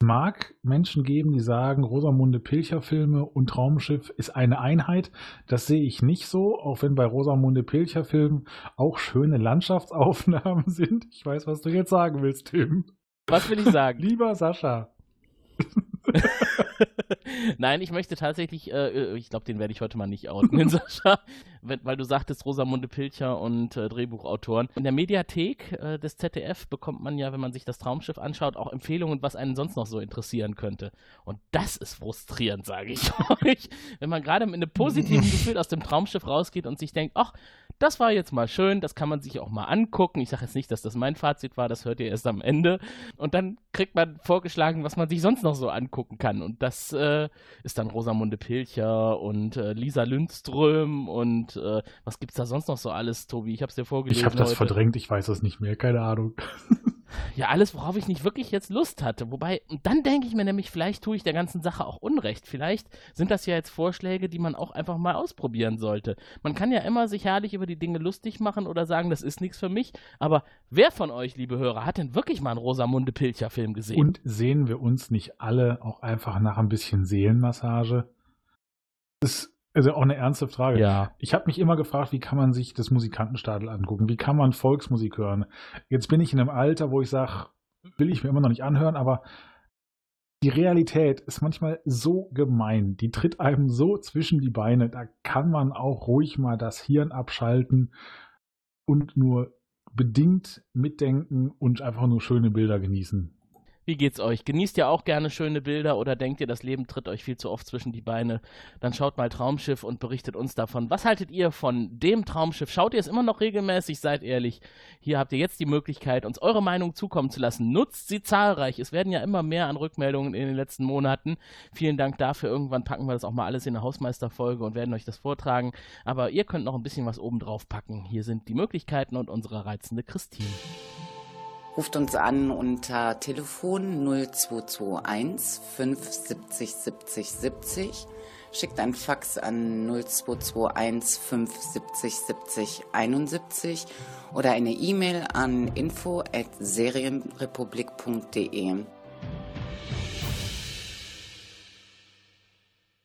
Es mag Menschen geben, die sagen, Rosamunde Pilcher-Filme und Traumschiff ist eine Einheit. Das sehe ich nicht so, auch wenn bei Rosamunde Pilcher-Filmen auch schöne Landschaftsaufnahmen [LAUGHS] sind. Ich weiß, was du jetzt sagen willst, Tim. Was will ich sagen? [LAUGHS] Lieber Sascha. [LAUGHS] [LAUGHS] Nein, ich möchte tatsächlich, äh, ich glaube, den werde ich heute mal nicht outen, den [LAUGHS] Sascha, weil du sagtest Rosamunde Pilcher und äh, Drehbuchautoren. In der Mediathek äh, des ZDF bekommt man ja, wenn man sich das Traumschiff anschaut, auch Empfehlungen, was einen sonst noch so interessieren könnte. Und das ist frustrierend, sage ich [LAUGHS] euch. Wenn man gerade mit einem positiven Gefühl aus dem Traumschiff rausgeht und sich denkt, ach, das war jetzt mal schön, das kann man sich auch mal angucken. Ich sage jetzt nicht, dass das mein Fazit war, das hört ihr erst am Ende. Und dann kriegt man vorgeschlagen, was man sich sonst noch so angucken kann. Und das äh, ist dann Rosamunde Pilcher und äh, Lisa Lindström und äh, was gibt's da sonst noch so alles, Tobi? Ich hab's dir vorgelesen Ich habe das heute. verdrängt, ich weiß es nicht mehr, keine Ahnung. [LAUGHS] Ja, alles, worauf ich nicht wirklich jetzt Lust hatte. Wobei, dann denke ich mir nämlich, vielleicht tue ich der ganzen Sache auch Unrecht. Vielleicht sind das ja jetzt Vorschläge, die man auch einfach mal ausprobieren sollte. Man kann ja immer sich herrlich über die Dinge lustig machen oder sagen, das ist nichts für mich. Aber wer von euch, liebe Hörer, hat denn wirklich mal einen Rosamunde Pilcher-Film gesehen? Und sehen wir uns nicht alle auch einfach nach ein bisschen Seelenmassage? Ist also auch eine ernste Frage. Ja. Ich habe mich immer gefragt, wie kann man sich das Musikantenstadel angucken? Wie kann man Volksmusik hören? Jetzt bin ich in einem Alter, wo ich sage, will ich mir immer noch nicht anhören, aber die Realität ist manchmal so gemein. Die tritt einem so zwischen die Beine. Da kann man auch ruhig mal das Hirn abschalten und nur bedingt mitdenken und einfach nur schöne Bilder genießen. Wie geht's euch? Genießt ihr auch gerne schöne Bilder oder denkt ihr, das Leben tritt euch viel zu oft zwischen die Beine? Dann schaut mal Traumschiff und berichtet uns davon. Was haltet ihr von dem Traumschiff? Schaut ihr es immer noch regelmäßig? Seid ehrlich. Hier habt ihr jetzt die Möglichkeit, uns eure Meinung zukommen zu lassen. Nutzt sie zahlreich. Es werden ja immer mehr an Rückmeldungen in den letzten Monaten. Vielen Dank dafür. Irgendwann packen wir das auch mal alles in eine Hausmeisterfolge und werden euch das vortragen. Aber ihr könnt noch ein bisschen was oben drauf packen. Hier sind die Möglichkeiten und unsere reizende Christine. Ruft uns an unter Telefon 0221 570 70 70. Schickt ein Fax an 0221 570 70 71 oder eine E-Mail an info at serienrepublik.de.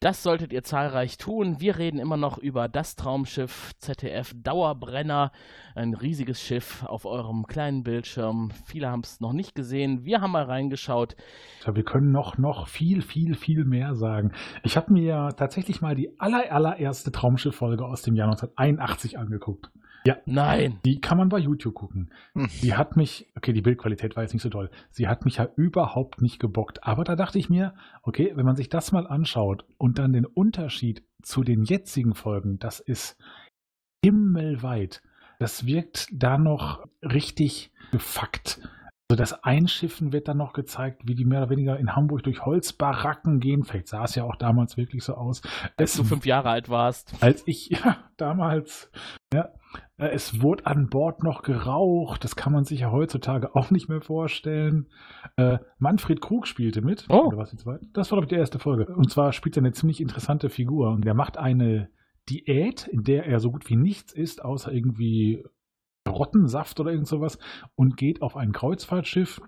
Das solltet ihr zahlreich tun. Wir reden immer noch über das Traumschiff ZDF Dauerbrenner. Ein riesiges Schiff auf eurem kleinen Bildschirm. Viele haben es noch nicht gesehen. Wir haben mal reingeschaut. Ja, wir können noch, noch viel, viel, viel mehr sagen. Ich habe mir tatsächlich mal die aller, allererste Traumschiff-Folge aus dem Jahr 1981 angeguckt. Ja. Nein. Die kann man bei YouTube gucken. Hm. Die hat mich, okay, die Bildqualität war jetzt nicht so toll. Sie hat mich ja überhaupt nicht gebockt. Aber da dachte ich mir, okay, wenn man sich das mal anschaut und dann den Unterschied zu den jetzigen Folgen, das ist himmelweit. Das wirkt da noch richtig gefuckt. Also das Einschiffen wird dann noch gezeigt, wie die mehr oder weniger in Hamburg durch Holzbaracken gehen. Vielleicht sah es ja auch damals wirklich so aus. Als du fünf Jahre alt warst. Als ich, [LAUGHS] ja, damals, ja. Äh, Es wurde an Bord noch geraucht. Das kann man sich ja heutzutage auch nicht mehr vorstellen. Äh, Manfred Krug spielte mit. Oh. Oder was die zweite? Das war, glaube ich, die erste Folge. Und zwar spielt er eine ziemlich interessante Figur. Und er macht eine Diät, in der er so gut wie nichts isst, außer irgendwie Rottensaft oder irgend sowas. Und geht auf ein Kreuzfahrtschiff,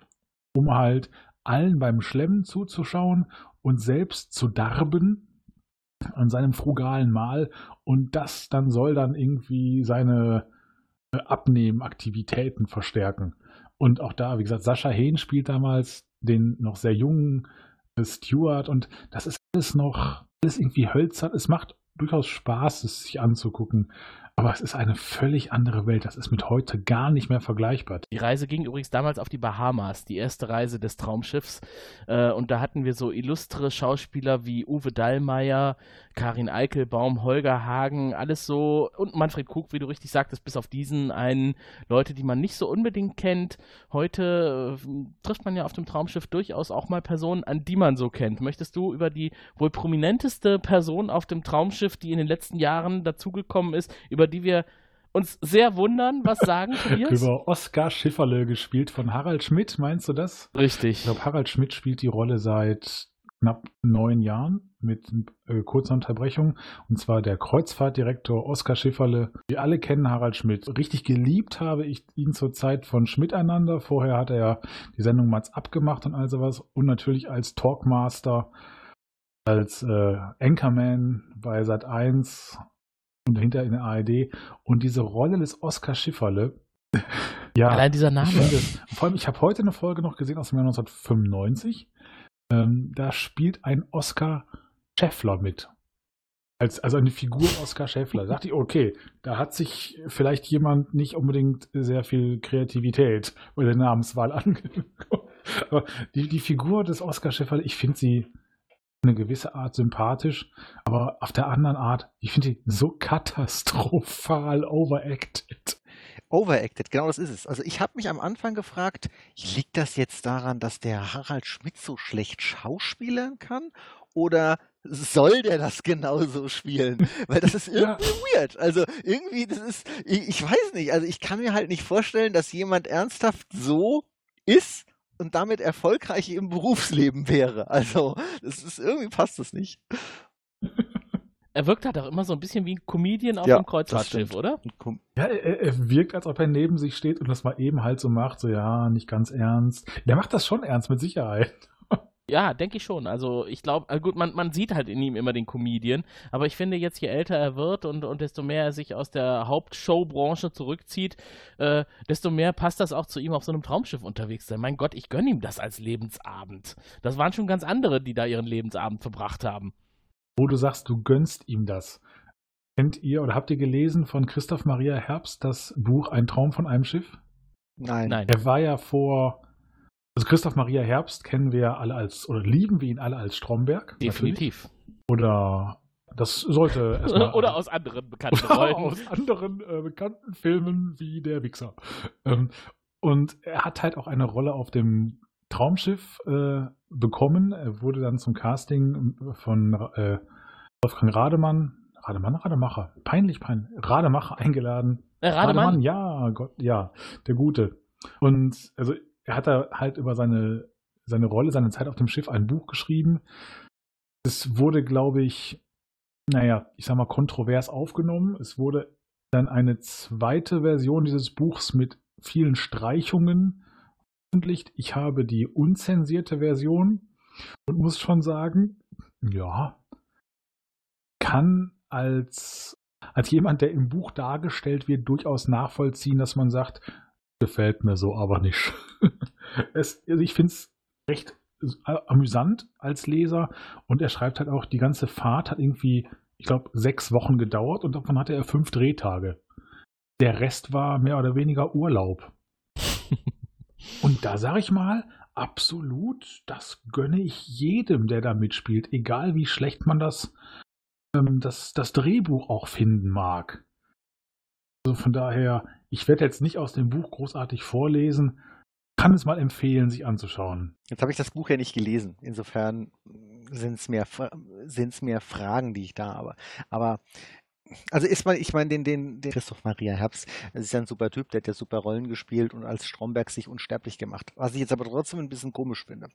um halt allen beim Schlemmen zuzuschauen und selbst zu darben an seinem frugalen Mahl und das dann soll dann irgendwie seine äh, Abnehmaktivitäten verstärken. Und auch da, wie gesagt, Sascha Hehn spielt damals den noch sehr jungen äh, Stewart und das ist alles noch, alles irgendwie hölzern. Es macht durchaus Spaß, es sich anzugucken. Aber es ist eine völlig andere Welt. Das ist mit heute gar nicht mehr vergleichbar. Die Reise ging übrigens damals auf die Bahamas, die erste Reise des Traumschiffs. Äh, und da hatten wir so illustre Schauspieler wie Uwe Dallmayr, Karin Eichelbaum, Holger Hagen, alles so. Und Manfred Krug, wie du richtig sagtest, bis auf diesen einen Leute, die man nicht so unbedingt kennt. Heute äh, trifft man ja auf dem Traumschiff durchaus auch mal Personen, an die man so kennt. Möchtest du über die wohl prominenteste Person auf dem Traumschiff, die in den letzten Jahren dazugekommen ist, über die wir uns sehr wundern, was sagen, [LAUGHS] Tobias? Über Oskar Schifferle gespielt von Harald Schmidt, meinst du das? Richtig. Ich glaube, Harald Schmidt spielt die Rolle seit knapp neun Jahren mit äh, kurzer Unterbrechung. Und zwar der Kreuzfahrtdirektor Oskar Schifferle. Wir alle kennen Harald Schmidt. Richtig geliebt habe ich ihn zur Zeit von Schmiteinander. Vorher hat er ja die Sendung Mats abgemacht und all sowas. Und natürlich als Talkmaster, als äh, Anchorman bei Sat 1 und hinter in der ARD. Und diese Rolle des Oskar Schifferle. [LAUGHS] ja, Allein dieser Name. Ich finde, vor allem, ich habe heute eine Folge noch gesehen aus dem Jahr 1995. Ähm, da spielt ein Oskar Schäffler mit. Als, also eine Figur Oskar Schäffler. Da dachte ich, okay, da hat sich vielleicht jemand nicht unbedingt sehr viel Kreativität bei der Namenswahl [LAUGHS] angeguckt. Aber die, die Figur des Oskar Schäffler, ich finde sie eine gewisse Art sympathisch, aber auf der anderen Art, ich finde die so katastrophal overacted. Overacted, genau das ist es. Also ich habe mich am Anfang gefragt, liegt das jetzt daran, dass der Harald Schmidt so schlecht schauspielern kann? Oder soll der das genauso spielen? [LAUGHS] Weil das ist irgendwie weird. Also irgendwie, das ist, ich, ich weiß nicht, also ich kann mir halt nicht vorstellen, dass jemand ernsthaft so ist und damit erfolgreich im Berufsleben wäre. Also, das ist irgendwie passt das nicht. Er wirkt halt auch immer so ein bisschen wie ein Comedian auf Ja, dem Kreuzfahrtschiff, oder? Ja, er, er wirkt, als ob er neben sich steht und das mal eben halt so macht, so ja, nicht ganz ernst. Der macht das schon ernst, mit Sicherheit. Ja, denke ich schon. Also ich glaube, also gut, man, man sieht halt in ihm immer den Comedian, aber ich finde jetzt, je älter er wird und, und desto mehr er sich aus der Hauptshowbranche zurückzieht, äh, desto mehr passt das auch zu ihm auf so einem Traumschiff unterwegs sein. Mein Gott, ich gönne ihm das als Lebensabend. Das waren schon ganz andere, die da ihren Lebensabend verbracht haben. Wo du sagst, du gönnst ihm das. Kennt ihr oder habt ihr gelesen von Christoph Maria Herbst das Buch Ein Traum von einem Schiff? Nein. Nein. Er war ja vor. Also Christoph Maria Herbst kennen wir alle als, oder lieben wir ihn alle als Stromberg. natürlich. Definitiv. Oder das sollte erstmal. [LAUGHS] Oder aus anderen bekannten Rollen. aus anderen äh, bekannten Filmen wie Der Wichser. Ähm, und er hat halt auch eine Rolle auf dem Traumschiff äh, bekommen. Er wurde dann zum Casting von äh, Wolfgang Rademann, Rademann, Rademacher, peinlich, peinlich, Rademacher eingeladen. Äh, Rademann? ja, Gott, ja, der Gute. Und also er hat da halt über seine, seine Rolle, seine Zeit auf dem Schiff ein Buch geschrieben. Es wurde, glaube ich, naja, ich sag mal, kontrovers aufgenommen. Es wurde dann eine zweite Version dieses Buchs mit vielen Streichungen veröffentlicht. Ich habe die unzensierte Version und muss schon sagen, ja, kann als, als jemand, der im Buch dargestellt wird, durchaus nachvollziehen, dass man sagt, gefällt mir so aber nicht. [LAUGHS] es, also ich finde es recht amüsant als Leser und er schreibt halt auch, die ganze Fahrt hat irgendwie, ich glaube, sechs Wochen gedauert und davon hatte er fünf Drehtage. Der Rest war mehr oder weniger Urlaub. [LAUGHS] und da sage ich mal, absolut, das gönne ich jedem, der da mitspielt, egal wie schlecht man das, ähm, das, das Drehbuch auch finden mag. Also von daher, ich werde jetzt nicht aus dem Buch großartig vorlesen, kann es mal empfehlen, sich anzuschauen. Jetzt habe ich das Buch ja nicht gelesen. Insofern sind es mehr, sind's mehr Fragen, die ich da habe. Aber also ist mal, ich meine, den, den, den Christoph Maria Herbst, das ist ja ein super Typ, der hat ja super Rollen gespielt und als Stromberg sich unsterblich gemacht. Was ich jetzt aber trotzdem ein bisschen komisch finde.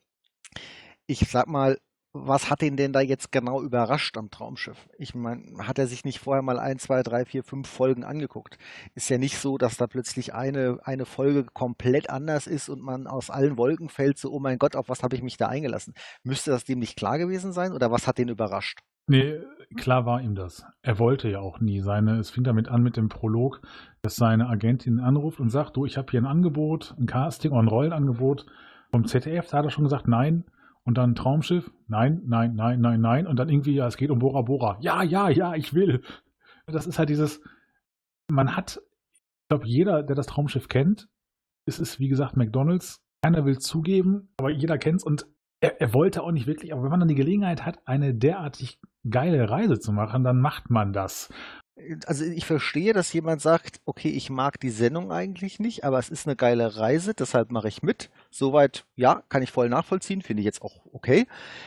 Ich sag mal, was hat ihn denn da jetzt genau überrascht am Traumschiff? Ich meine, hat er sich nicht vorher mal ein, zwei, drei, vier, fünf Folgen angeguckt? Ist ja nicht so, dass da plötzlich eine, eine Folge komplett anders ist und man aus allen Wolken fällt, so, oh mein Gott, auf was habe ich mich da eingelassen? Müsste das dem nicht klar gewesen sein oder was hat den überrascht? Nee, klar war ihm das. Er wollte ja auch nie seine, es fing damit an mit dem Prolog, dass seine Agentin anruft und sagt, du, ich habe hier ein Angebot, ein Casting oder ein Rollenangebot vom ZDF, da hat er schon gesagt, nein, und dann Traumschiff, nein, nein, nein, nein, nein. Und dann irgendwie, ja, es geht um Bora Bora. Ja, ja, ja, ich will. Das ist halt dieses, man hat, ich glaube, jeder, der das Traumschiff kennt, es ist, wie gesagt, McDonalds. Keiner will zugeben, aber jeder kennt es und er, er, wollte auch nicht wirklich, aber wenn man dann die Gelegenheit hat, eine derartig geile Reise zu machen, dann macht man das also ich verstehe, dass jemand sagt, okay, ich mag die Sendung eigentlich nicht, aber es ist eine geile Reise, deshalb mache ich mit. Soweit, ja, kann ich voll nachvollziehen, finde ich jetzt auch okay.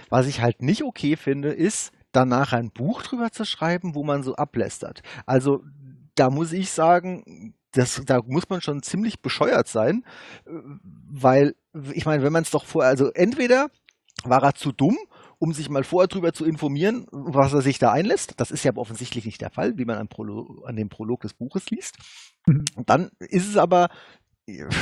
Was ich halt nicht okay finde, ist, danach ein Buch drüber zu schreiben, wo man so ablästert. Also da muss ich sagen, das, da muss man schon ziemlich bescheuert sein, weil, ich meine, wenn man es doch vor, also entweder war er zu dumm um sich mal vorher darüber zu informieren, was er sich da einlässt. Das ist ja offensichtlich nicht der Fall, wie man an, Prolog, an dem Prolog des Buches liest. Mhm. Dann ist es aber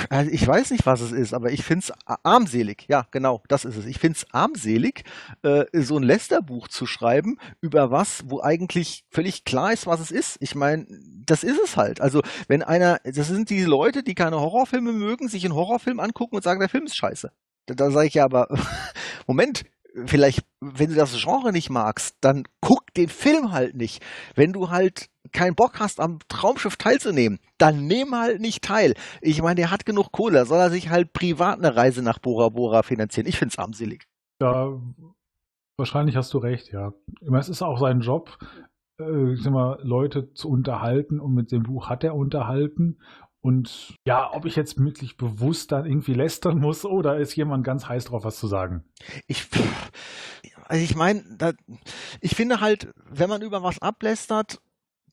also ich weiß nicht, was es ist, aber ich finde es armselig. Ja, genau, das ist es. Ich finde es armselig, äh, so ein Lester-Buch zu schreiben über was, wo eigentlich völlig klar ist, was es ist. Ich meine, das ist es halt. Also, wenn einer, das sind die Leute, die keine Horrorfilme mögen, sich einen Horrorfilm angucken und sagen, der Film ist scheiße. Da, da sage ich ja aber, [LAUGHS] Moment, vielleicht, wenn du das Genre nicht magst, dann guck den Film halt nicht. Wenn du halt keinen Bock hast, am Traumschiff teilzunehmen, dann nehm halt nicht teil. Ich meine, der hat genug Kohle, soll er sich halt privat eine Reise nach Bora Bora finanzieren. Ich find's armselig. Ja, wahrscheinlich hast du recht, ja. Es ist auch sein Job, äh, ich mal, Leute zu unterhalten und mit dem Buch hat er unterhalten und ja, ob ich jetzt wirklich bewusst dann irgendwie lästern muss oder ist jemand ganz heiß drauf, was zu sagen? Ich, also ich meine, ich finde halt, wenn man über was ablästert,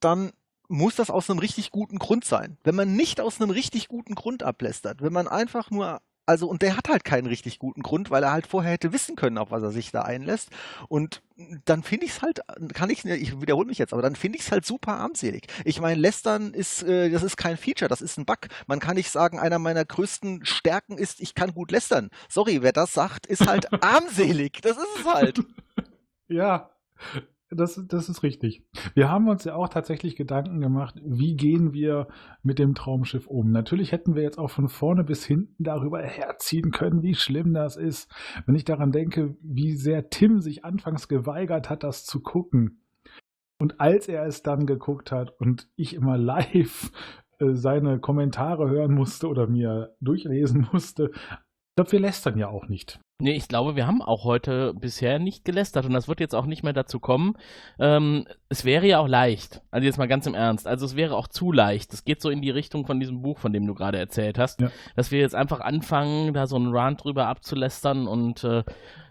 dann muss das aus einem richtig guten Grund sein. Wenn man nicht aus einem richtig guten Grund ablästert, wenn man einfach nur also, und der hat halt keinen richtig guten Grund, weil er halt vorher hätte wissen können, auf was er sich da einlässt. Und dann finde ich es halt, kann ich, ich wiederhole mich jetzt, aber dann finde ich es halt super armselig. Ich meine, Lästern ist, äh, das ist kein Feature, das ist ein Bug. Man kann nicht sagen, einer meiner größten Stärken ist, ich kann gut lästern. Sorry, wer das sagt, ist halt [LAUGHS] armselig. Das ist es halt. Ja, das, das ist richtig. Wir haben uns ja auch tatsächlich Gedanken gemacht, wie gehen wir mit dem Traumschiff um. Natürlich hätten wir jetzt auch von vorne bis hinten darüber herziehen können, wie schlimm das ist. Wenn ich daran denke, wie sehr Tim sich anfangs geweigert hat, das zu gucken. Und als er es dann geguckt hat und ich immer [LAUGHS] live äh, seine Kommentare hören musste oder mir durchlesen musste, ich glaube, wir lästern ja auch nicht. Nee, ich glaube, wir haben auch heute bisher nicht gelästert und das wird jetzt auch nicht mehr dazu kommen. Ähm, es wäre ja auch leicht, also jetzt mal ganz im Ernst, also es wäre auch zu leicht. Es geht so in die Richtung von diesem Buch, von dem du gerade erzählt hast, ja. dass wir jetzt einfach anfangen, da so einen Rant drüber abzulästern und äh,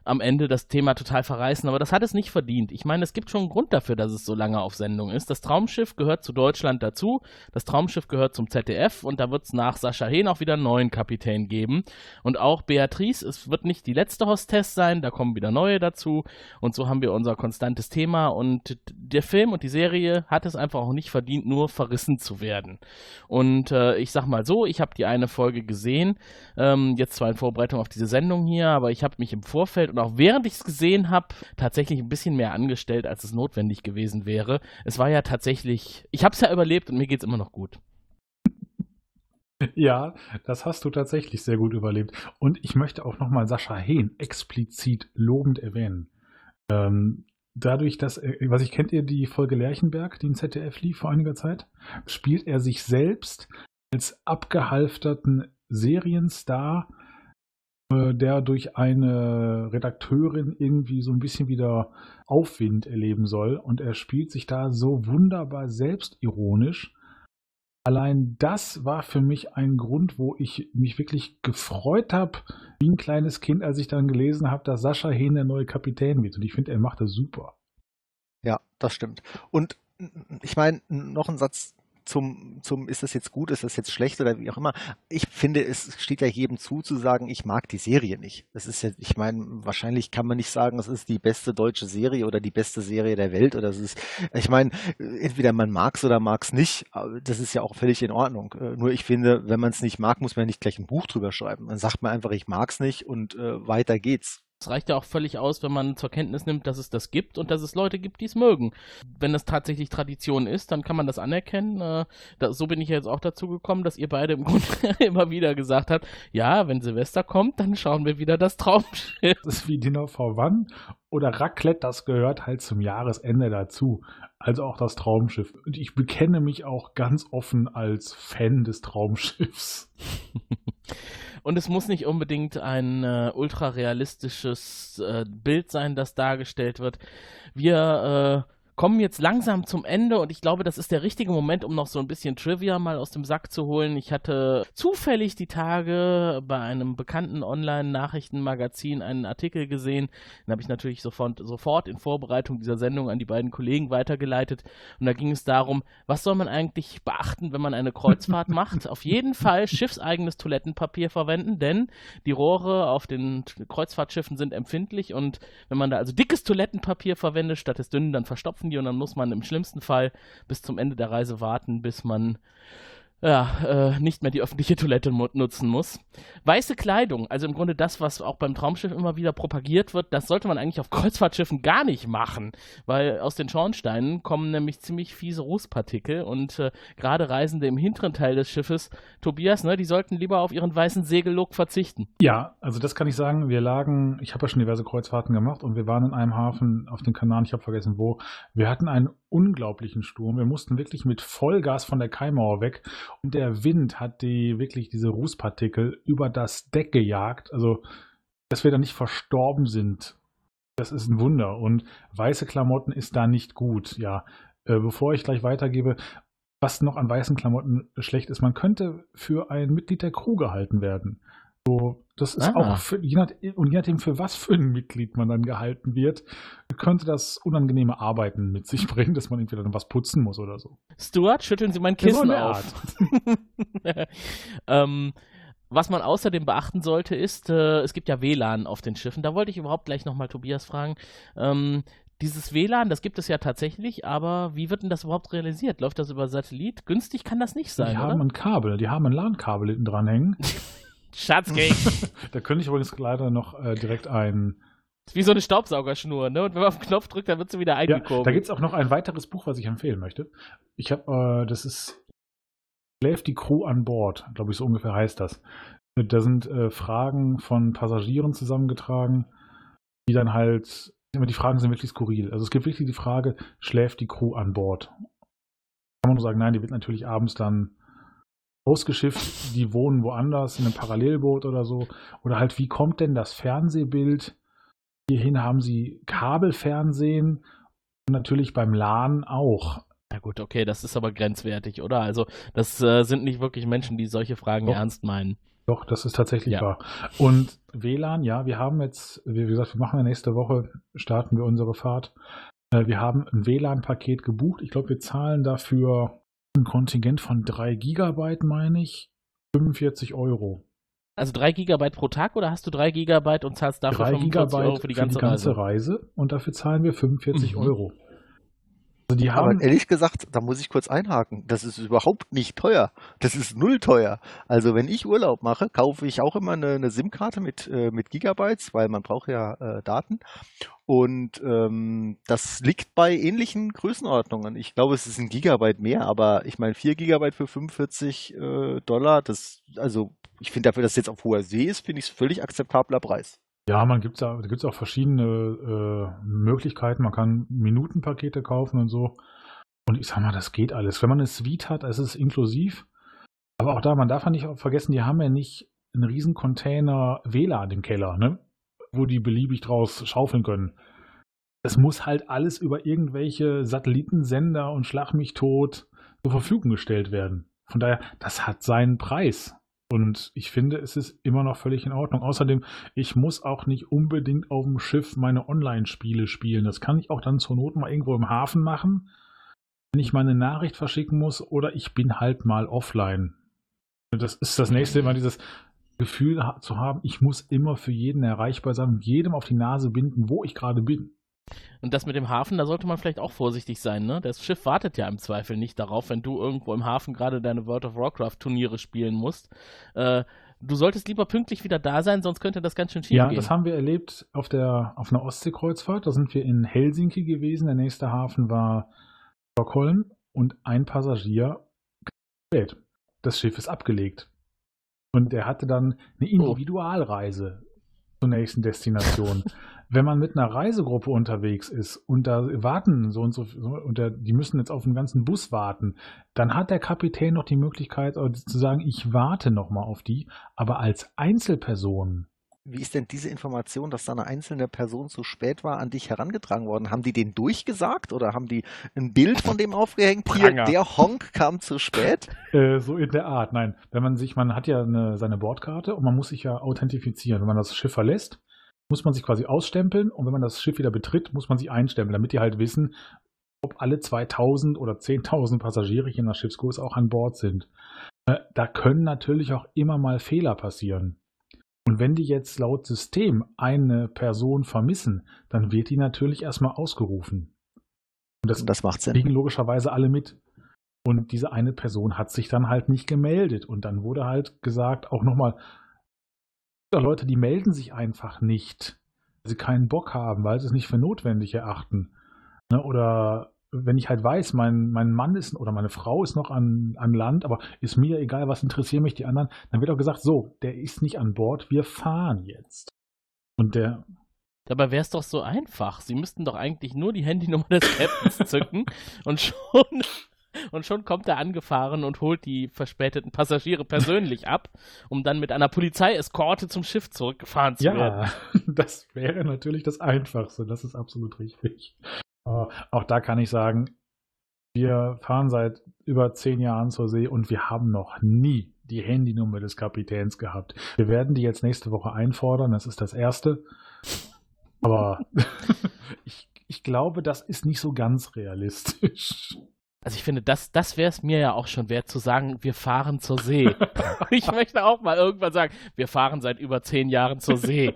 am Ende das Thema total verreißen, aber das hat es nicht verdient. Ich meine, es gibt schon einen Grund dafür, dass es so lange auf Sendung ist. Das Traumschiff gehört zu Deutschland dazu, das Traumschiff gehört zum ZDF und da wird es nach Sascha Hehn auch wieder einen neuen Kapitän geben. Und auch Beatrice, es wird nicht die letzte Hostess sein, da kommen wieder neue dazu und so haben wir unser konstantes Thema und der Film und die Serie hat es einfach auch nicht verdient, nur verrissen zu werden. Und äh, ich sag mal so, ich habe die eine Folge gesehen, ähm, jetzt zwar in Vorbereitung auf diese Sendung hier, aber ich habe mich im Vorfeld und auch während ich es gesehen habe, tatsächlich ein bisschen mehr angestellt, als es notwendig gewesen wäre. Es war ja tatsächlich, ich habe es ja überlebt und mir geht es immer noch gut. Ja, das hast du tatsächlich sehr gut überlebt. Und ich möchte auch nochmal Sascha Hehn explizit lobend erwähnen. Ähm, dadurch, dass, was ich kennt ihr die Folge Lerchenberg, die in ZDF lief vor einiger Zeit, spielt er sich selbst als abgehalfterten Serienstar, der durch eine Redakteurin irgendwie so ein bisschen wieder Aufwind erleben soll. Und er spielt sich da so wunderbar selbstironisch Allein das war für mich ein Grund, wo ich mich wirklich gefreut habe, wie ein kleines Kind, als ich dann gelesen habe, dass Sascha Hehn der neue Kapitän wird. Und ich finde, er macht das super. Ja, das stimmt. Und ich meine, noch ein Satz zum, zum, ist das jetzt gut, ist das jetzt schlecht oder wie auch immer. Ich finde, es steht ja jedem zu, zu sagen, ich mag die Serie nicht. Das ist ja, ich meine, wahrscheinlich kann man nicht sagen, es ist die beste deutsche Serie oder die beste Serie der Welt oder es ist, ich meine, entweder man mag es oder mag es nicht. Das ist ja auch völlig in Ordnung. Äh, nur ich finde, wenn man es nicht mag, muss man nicht gleich ein Buch drüber schreiben. Dann sagt man einfach, ich mag es nicht und äh, weiter geht's. Es reicht ja auch völlig aus, wenn man zur Kenntnis nimmt, dass es das gibt und dass es Leute gibt, die es mögen. Wenn das tatsächlich Tradition ist, dann kann man das anerkennen. Äh, da, so bin ich jetzt auch dazu gekommen, dass ihr beide im [LAUGHS] Grunde immer wieder gesagt habt, ja, wenn Silvester kommt, dann schauen wir wieder das Traumschiff. Das ist wie Dinner for One oder Raclette, das gehört halt zum Jahresende dazu. Also auch das Traumschiff. Und ich bekenne mich auch ganz offen als Fan des Traumschiffs. [LAUGHS] Und es muss nicht unbedingt ein äh, ultra realistisches äh, Bild sein, das dargestellt wird. Wir äh, kommen jetzt langsam zum Ende und ich glaube, das ist der richtige Moment, um noch so ein bisschen Trivia mal aus dem Sack zu holen. Ich hatte zufällig die Tage bei einem bekannten Online-Nachrichtenmagazin einen Artikel gesehen. Den habe ich natürlich sofort, sofort in Vorbereitung dieser Sendung an die beiden Kollegen weitergeleitet. Und da ging es darum, was soll man eigentlich beachten, wenn man eine Kreuzfahrt [LAUGHS] macht? Auf jeden Fall schiffseigenes Toilettenpapier verwenden, denn die Rohre auf den Kreuzfahrtschiffen sind empfindlich und wenn man da also dickes Toilettenpapier verwendet, statt des dünnen, dann verstopfen die und dann muss man im schlimmsten Fall bis zum Ende der Reise warten, bis man ja, äh, nicht mehr die öffentliche Toilette nutzen muss. Weiße Kleidung, also im Grunde das, was auch beim Traumschiff immer wieder propagiert wird, das sollte man eigentlich auf Kreuzfahrtschiffen gar nicht machen, weil aus den Schornsteinen kommen nämlich ziemlich fiese Rußpartikel und äh, gerade Reisende im hinteren Teil des Schiffes, Tobias, ne, die sollten lieber auf ihren weißen Segellook verzichten. Ja, also das kann ich sagen. Wir lagen, ich habe ja schon diverse Kreuzfahrten gemacht und wir waren in einem Hafen auf den Kanaren, ich habe vergessen wo. Wir hatten einen unglaublichen Sturm. Wir mussten wirklich mit Vollgas von der Kaimauer weg und der Wind hat die wirklich diese Rußpartikel über das Deck gejagt. Also, dass wir da nicht verstorben sind, das ist ein Wunder. Und weiße Klamotten ist da nicht gut. Ja, äh, bevor ich gleich weitergebe, was noch an weißen Klamotten schlecht ist, man könnte für ein Mitglied der Crew gehalten werden. So, das ist ah. auch für, je nach, und je nachdem, für was für ein Mitglied man dann gehalten wird, könnte das unangenehme Arbeiten mit sich [LAUGHS] bringen, dass man entweder dann was putzen muss oder so. Stuart, schütteln Sie mein Kissen ja, so auf. [LAUGHS] ähm, was man außerdem beachten sollte, ist, äh, es gibt ja WLAN auf den Schiffen. Da wollte ich überhaupt gleich nochmal Tobias fragen. Ähm, dieses WLAN, das gibt es ja tatsächlich, aber wie wird denn das überhaupt realisiert? Läuft das über Satellit? Günstig kann das nicht sein. Die oder? haben ein Kabel, die haben ein LAN-Kabel hinten dran hängen. [LAUGHS] Schatzgate. [LAUGHS] da könnte ich übrigens leider noch äh, direkt ein. Wie so eine Staubsaugerschnur, ne? Und wenn man auf den Knopf drückt, dann wird sie wieder eingekoben. Ja, da gibt es auch noch ein weiteres Buch, was ich empfehlen möchte. Ich habe, äh, das ist Schläft die Crew an Bord, glaube ich, so ungefähr heißt das. Da sind äh, Fragen von Passagieren zusammengetragen, die dann halt, immer die Fragen sind wirklich skurril. Also es gibt wirklich die Frage, schläft die Crew an Bord? Kann man nur sagen, nein, die wird natürlich abends dann ausgeschifft, die wohnen woanders in einem Parallelboot oder so. Oder halt, wie kommt denn das Fernsehbild? Hierhin haben sie Kabelfernsehen und natürlich beim LAN auch. Ja gut, okay, das ist aber grenzwertig, oder? Also das äh, sind nicht wirklich Menschen, die solche Fragen Doch. ernst meinen. Doch, das ist tatsächlich ja. wahr. Und WLAN, ja, wir haben jetzt, wie gesagt, wir machen ja nächste Woche, starten wir unsere Fahrt. Äh, wir haben ein WLAN-Paket gebucht. Ich glaube, wir zahlen dafür ein Kontingent von 3 Gigabyte, meine ich, 45 Euro. Also 3 Gigabyte pro Tag oder hast du 3 Gigabyte und zahlst dafür 3 45 Gigabyte Euro für die ganze, für die ganze Reise? Reise? Und dafür zahlen wir 45 mhm. Euro. Also die Aber haben, ehrlich gesagt, da muss ich kurz einhaken. Das ist überhaupt nicht teuer. Das ist null teuer. Also wenn ich Urlaub mache, kaufe ich auch immer eine, eine SIM-Karte mit, äh, mit Gigabytes, weil man braucht ja äh, Daten. Und ähm, das liegt bei ähnlichen Größenordnungen. Ich glaube, es ist ein Gigabyte mehr, aber ich meine 4 Gigabyte für 45 äh, Dollar, das, also ich finde dafür, dass es jetzt auf hoher See ist, finde ich es völlig akzeptabler Preis. Ja, man gibt's da, da gibt's auch verschiedene äh, Möglichkeiten. Man kann Minutenpakete kaufen und so. Und ich sag mal, das geht alles. Wenn man eine Suite hat, ist es inklusiv. Aber auch da, man darf ja nicht vergessen, die haben ja nicht einen riesen Container WLAN im Keller, ne? Wo die beliebig draus schaufeln können. Es muss halt alles über irgendwelche Satellitensender und Schlag mich tot zur Verfügung gestellt werden. Von daher, das hat seinen Preis. Und ich finde, es ist immer noch völlig in Ordnung. Außerdem, ich muss auch nicht unbedingt auf dem Schiff meine Online-Spiele spielen. Das kann ich auch dann zur Not mal irgendwo im Hafen machen, wenn ich meine Nachricht verschicken muss oder ich bin halt mal offline. Das ist das nächste immer dieses Gefühl zu haben, ich muss immer für jeden erreichbar sein jedem auf die Nase binden, wo ich gerade bin. Und das mit dem Hafen, da sollte man vielleicht auch vorsichtig sein, ne? Das Schiff wartet ja im Zweifel nicht darauf, wenn du irgendwo im Hafen gerade deine World of Warcraft Turniere spielen musst. Äh, du solltest lieber pünktlich wieder da sein, sonst könnte das ganz schön schief Ja, gehen. das haben wir erlebt auf der auf einer Ostseekreuzfahrt. Da sind wir in Helsinki gewesen. Der nächste Hafen war Stockholm und ein Passagier kam spät. Das Schiff ist abgelegt. Und er hatte dann eine Individualreise zur nächsten Destination. [LAUGHS] Wenn man mit einer Reisegruppe unterwegs ist und da warten so und so und der, die müssen jetzt auf den ganzen Bus warten, dann hat der Kapitän noch die Möglichkeit äh, zu sagen, ich warte noch mal auf die. Aber als Einzelperson Wie ist denn diese Information, dass da eine einzelne Person zu spät war, an dich herangetragen worden? Haben die den durchgesagt oder haben die ein Bild von dem aufgehängt? Hier, der Honk kam zu spät. [LAUGHS] Äh, so in der Art, nein. Wenn man sich, man hat ja eine, seine Bordkarte und man muss sich ja authentifizieren. Wenn man das Schiff verlässt, muss man sich quasi ausstempeln und wenn man das Schiff wieder betritt, muss man sich einstempeln, damit die halt wissen, ob alle 2000 oder 10.000 Passagiere je nach Schiffskurs auch an Bord sind. Äh, da können natürlich auch immer mal Fehler passieren. Und wenn die jetzt laut System eine Person vermissen, dann wird die natürlich erstmal ausgerufen. Und das, Das macht Sinn. kriegen logischerweise alle mit. Und diese eine Person hat sich dann halt nicht gemeldet. Und dann wurde halt gesagt, auch nochmal, Leute, die melden sich einfach nicht, weil sie keinen Bock haben, weil sie es nicht für notwendig erachten. Ne? Oder wenn ich halt weiß, mein, mein Mann ist oder meine Frau ist noch an, an Land, aber ist mir egal, was interessieren mich die anderen, dann wird auch gesagt, so, der ist nicht an Bord, wir fahren jetzt. Und der, Dabei wäre es doch so einfach. Sie müssten doch eigentlich nur die Handynummer des Captains zücken [LAUGHS] und schon, und schon kommt er angefahren und holt die verspäteten Passagiere persönlich ab, um dann mit einer Polizeieskorte zum Schiff zurückgefahren zu werden. Ja, [LAUGHS] das wäre natürlich das Einfachste. Das ist absolut richtig. Aber auch da kann ich sagen, wir fahren seit über zehn Jahren zur See und wir haben noch nie die Handynummer des Kapitäns gehabt. Wir werden die jetzt nächste Woche einfordern. Das ist das Erste. Aber [LAUGHS] ich, ich glaube, das ist nicht so ganz realistisch. Also ich finde, das, das wäre es mir ja auch schon wert zu sagen, wir fahren zur See. [LAUGHS] ich möchte auch mal irgendwann sagen, wir fahren seit über zehn Jahren zur See.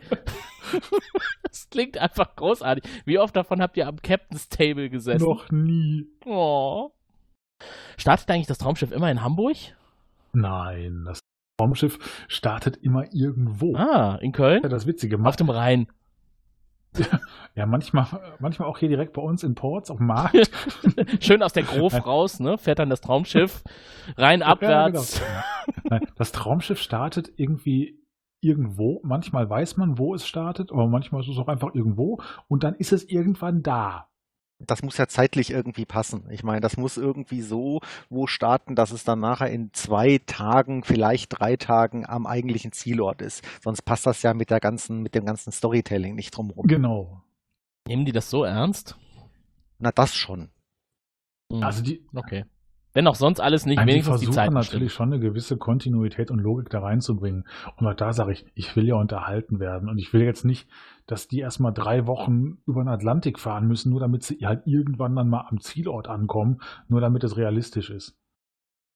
[LAUGHS] das klingt einfach großartig. Wie oft davon habt ihr am Captain's Table gesessen? Noch nie. Oh. Startet eigentlich das Traumschiff immer in Hamburg? Nein, das Raumschiff startet immer irgendwo. Ah, in Köln? Ja, das Witzige. Auf dem Rhein. [LAUGHS] Ja, manchmal, manchmal auch hier direkt bei uns in Ports auf dem Markt. [LAUGHS] Schön aus der Grof raus, ne? Fährt dann das Traumschiff rein abwärts. Ja, genau. Das Traumschiff startet irgendwie irgendwo. Manchmal weiß man, wo es startet, aber manchmal ist es auch einfach irgendwo und dann ist es irgendwann da. Das muss ja zeitlich irgendwie passen. Ich meine, das muss irgendwie so wo starten, dass es dann nachher in zwei Tagen, vielleicht drei Tagen am eigentlichen Zielort ist. Sonst passt das ja mit der ganzen, mit dem ganzen Storytelling nicht drumherum. Genau. Nehmen die das so ernst? Na, das schon. Hm, Also die, okay. Wenn auch sonst alles nicht, Nein, die wenigstens die versuchen Zeit natürlich schon eine gewisse Kontinuität und Logik da reinzubringen. Und auch da sage ich, ich will ja unterhalten werden. Und ich will jetzt nicht, dass die erstmal drei Wochen über den Atlantik fahren müssen, nur damit sie halt irgendwann dann mal am Zielort ankommen, nur damit es realistisch ist.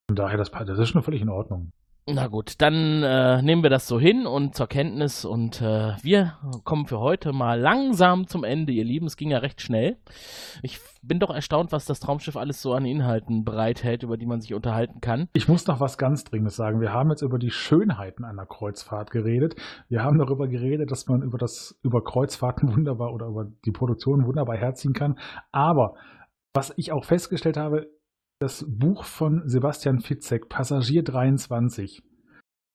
Von daher, das, das ist schon völlig in Ordnung. Na gut, dann äh, nehmen wir das so hin und zur Kenntnis und äh, wir kommen für heute mal langsam zum Ende, ihr Lieben. Es ging ja recht schnell. Ich bin doch erstaunt, was das Traumschiff alles so an Inhalten bereithält, über die man sich unterhalten kann. Ich muss noch was ganz Dringendes sagen. Wir haben jetzt über die Schönheiten einer Kreuzfahrt geredet. Wir haben darüber geredet, dass man über das über Kreuzfahrten wunderbar oder über die Produktion wunderbar herziehen kann. Aber was ich auch festgestellt habe, das Buch von Sebastian Fitzek, Passagier 23.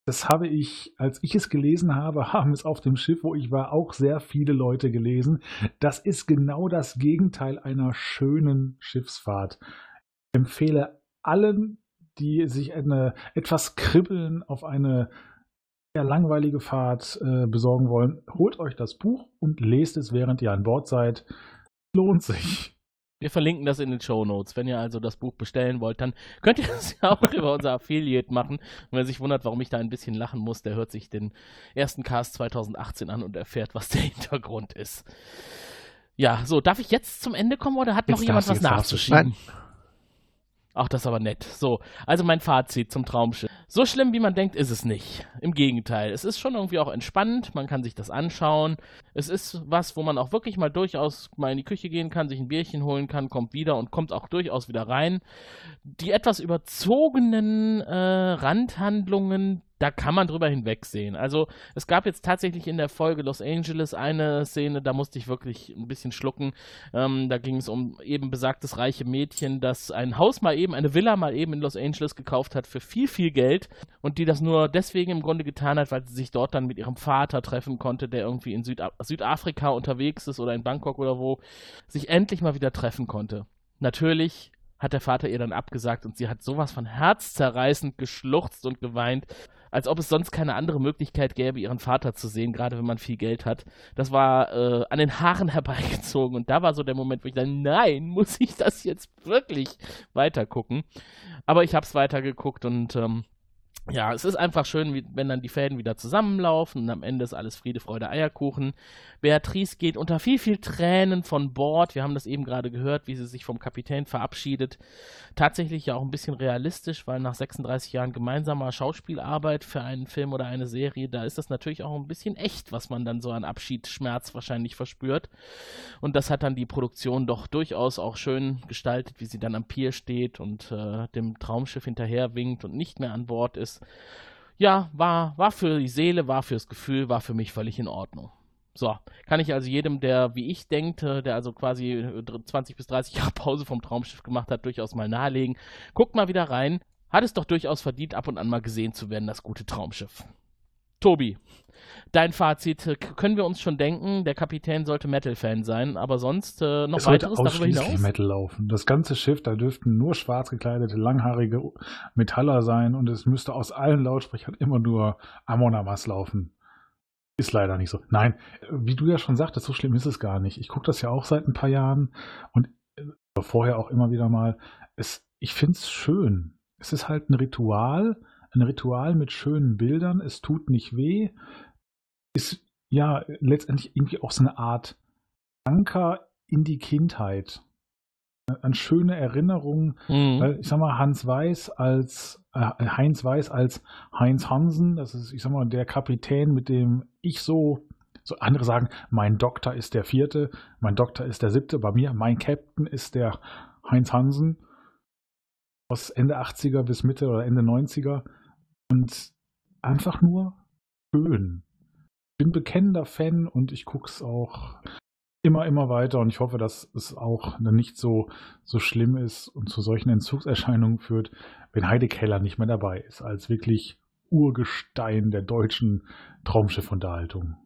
Das habe ich, als ich es gelesen habe, [LAUGHS] haben es auf dem Schiff, wo ich war, auch sehr viele Leute gelesen. Das ist genau das Gegenteil einer schönen Schiffsfahrt. Ich empfehle allen, die sich eine, etwas kribbeln auf eine eher langweilige Fahrt äh, besorgen wollen, holt euch das Buch und lest es, während ihr an Bord seid. Lohnt sich. Wir verlinken das in den Show Notes. Wenn ihr also das Buch bestellen wollt, dann könnt ihr [LAUGHS] das ja auch über unser Affiliate machen. Und wer sich wundert, warum ich da ein bisschen lachen muss, der hört sich den ersten Cast 2018 an und erfährt, was der [LAUGHS] Hintergrund ist. Ja, so, darf ich jetzt zum Ende kommen oder hat Jetzt noch jemand was nachzuschieben? Ach, das ist aber nett. So, also mein Fazit zum Traumschiff. So schlimm, wie man denkt, ist es nicht. Im Gegenteil, es ist schon irgendwie auch entspannt, man kann sich das anschauen. Es ist was, wo man auch wirklich mal durchaus mal in die Küche gehen kann, sich ein Bierchen holen kann, kommt wieder und kommt auch durchaus wieder rein. Die etwas überzogenen äh, Randhandlungen, da kann man drüber hinwegsehen. Also es gab jetzt tatsächlich in der Folge Los Angeles eine Szene, da musste ich wirklich ein bisschen schlucken. Ähm, da ging es um eben besagtes reiche Mädchen, das ein Haus mal eben, eine Villa mal eben in Los Angeles gekauft hat für viel, viel Geld und die das nur deswegen im Grunde getan hat, weil sie sich dort dann mit ihrem Vater treffen konnte, der irgendwie in Süda Südafrika unterwegs ist oder in Bangkok oder wo, sich endlich mal wieder treffen konnte. Natürlich hat der Vater ihr dann abgesagt und sie hat sowas von herzzerreißend geschluchzt und geweint, als ob es sonst keine andere Möglichkeit gäbe, ihren Vater zu sehen, gerade wenn man viel Geld hat. Das war äh, an den Haaren herbeigezogen und da war so der Moment, wo ich dachte, nein, [LAUGHS] muss ich das jetzt wirklich weitergucken? Aber ich habe es weitergeguckt und ähm, ja, es ist einfach schön, wie, wenn dann die Fäden wieder zusammenlaufen und am Ende ist alles Friede, Freude, Eierkuchen. Beatrice geht unter viel, viel Tränen von Bord. Wir haben das eben gerade gehört, wie sie sich vom Kapitän verabschiedet. Tatsächlich ja auch ein bisschen realistisch, weil nach 36 Jahren gemeinsamer Schauspielarbeit für einen Film oder eine Serie, da ist das natürlich auch ein bisschen echt, was man dann so an Abschiedsschmerz wahrscheinlich verspürt. Und das hat dann die Produktion doch durchaus auch schön gestaltet, wie sie dann am Pier steht und äh, dem Traumschiff hinterher winkt und nicht mehr an Bord ist. Ja, war, war für die Seele, war fürs Gefühl, war für mich völlig in Ordnung. So, kann ich also jedem, der wie ich denkt, der also quasi 20 bis 30 Jahre Pause vom Traumschiff gemacht hat, durchaus mal nahelegen. Guckt mal wieder rein. Hat es doch durchaus verdient, ab und an mal gesehen zu werden, das gute Traumschiff. Tobi, dein Fazit können wir uns schon denken, der Kapitän sollte Metal-Fan sein, aber sonst äh, noch es weiteres darüber ausschließlich hinaus? Metal laufen. Das ganze Schiff, da dürften nur schwarz gekleidete, langhaarige Metaller sein und es müsste aus allen Lautsprechern immer nur Amon Amas laufen. Ist leider nicht so. Nein, wie du ja schon sagtest, so schlimm ist es gar nicht. Ich gucke das ja auch seit ein paar Jahren und äh, vorher auch immer wieder mal. Es, ich finde es schön. Es ist halt ein Ritual, ein Ritual mit schönen Bildern. Es tut nicht weh. Ist ja letztendlich irgendwie auch so eine Art Anker in die Kindheit. An schöne Erinnerungen. Mhm. Ich sag mal, Hans Weiß als äh, Heinz Weiß als Heinz Hansen, das ist, ich sag mal, der Kapitän, mit dem ich so, so andere sagen, mein Doktor ist der vierte, mein Doktor ist der siebte, bei mir, mein Captain ist der Heinz Hansen aus Ende 80er bis Mitte oder Ende 90er und einfach nur schön. Ich bin bekennender Fan und ich gucke es auch immer, immer weiter und ich hoffe, dass es auch nicht so, so schlimm ist und zu solchen Entzugserscheinungen führt, wenn Heide Keller nicht mehr dabei ist, als wirklich Urgestein der deutschen Traumschiffunterhaltung.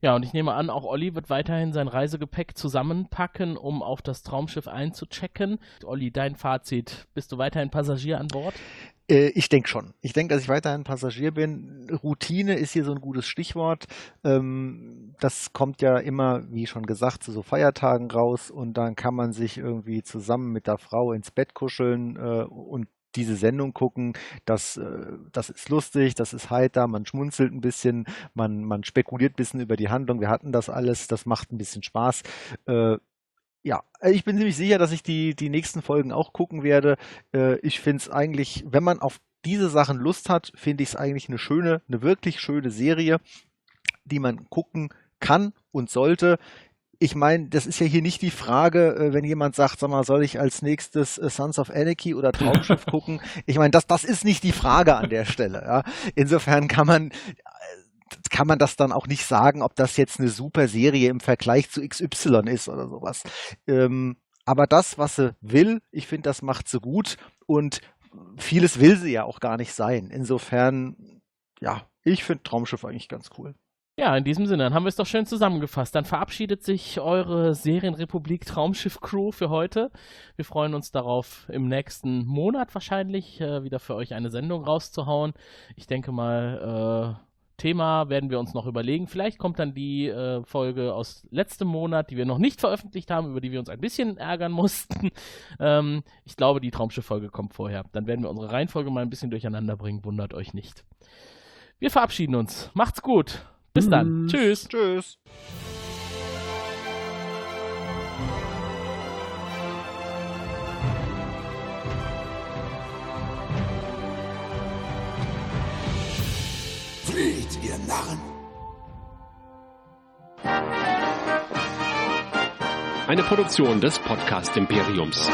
Ja, und ich nehme an, auch Olli wird weiterhin sein Reisegepäck zusammenpacken, um auf das Traumschiff einzuchecken. Olli, dein Fazit. Bist du weiterhin Passagier an Bord? Äh, Ich denke schon. Ich denke, dass ich weiterhin Passagier bin. Routine ist hier so ein gutes Stichwort. Ähm, Das kommt ja immer, wie schon gesagt, zu so Feiertagen raus und dann kann man sich irgendwie zusammen mit der Frau ins Bett kuscheln äh, und diese Sendung gucken. Das, äh, das ist lustig, das ist heiter, man schmunzelt ein bisschen, man, man spekuliert ein bisschen über die Handlung. Wir hatten das alles, das macht ein bisschen Spaß. Ja, äh, ich bin ziemlich sicher, dass ich die, die nächsten Folgen auch gucken werde. Äh, Ich finde es eigentlich, wenn man auf diese Sachen Lust hat, finde ich es eigentlich eine schöne, eine wirklich schöne Serie, die man gucken kann und sollte ich meine, das ist ja hier nicht die Frage, äh, wenn jemand sagt, sag mal, soll ich als nächstes äh, Sons of Anarchy oder Traumschiff [LAUGHS] gucken? Ich meine, das, das ist nicht die Frage an der Stelle. Ja. Insofern kann man, kann man das dann auch nicht sagen, ob das jetzt eine super Serie im Vergleich zu XY ist oder sowas. Ähm, aber das, was sie will, ich finde, das macht sie gut und vieles will sie ja auch gar nicht sein. Insofern, ja, ich finde Traumschiff eigentlich ganz cool. Ja, in diesem Sinne, dann haben wir es doch schön zusammengefasst. Dann verabschiedet sich eure Serienrepublik Traumschiff Crew für heute. Wir freuen uns darauf, im nächsten Monat wahrscheinlich äh, wieder für euch eine Sendung rauszuhauen. Ich denke mal, äh, Thema werden wir uns noch überlegen. Vielleicht kommt dann die äh, Folge aus letztem Monat, die wir noch nicht veröffentlicht haben, über die wir uns ein bisschen ärgern [LAUGHS] mussten. ähm, ich glaube, die Traumschiff-Folge kommt vorher. Dann werden wir unsere Reihenfolge mal ein bisschen durcheinander bringen. Wundert euch nicht. Wir verabschieden uns. Macht's gut. Bis dann. Tschüss. Tschüss. Narren! Eine Produktion des Podcast Imperiums.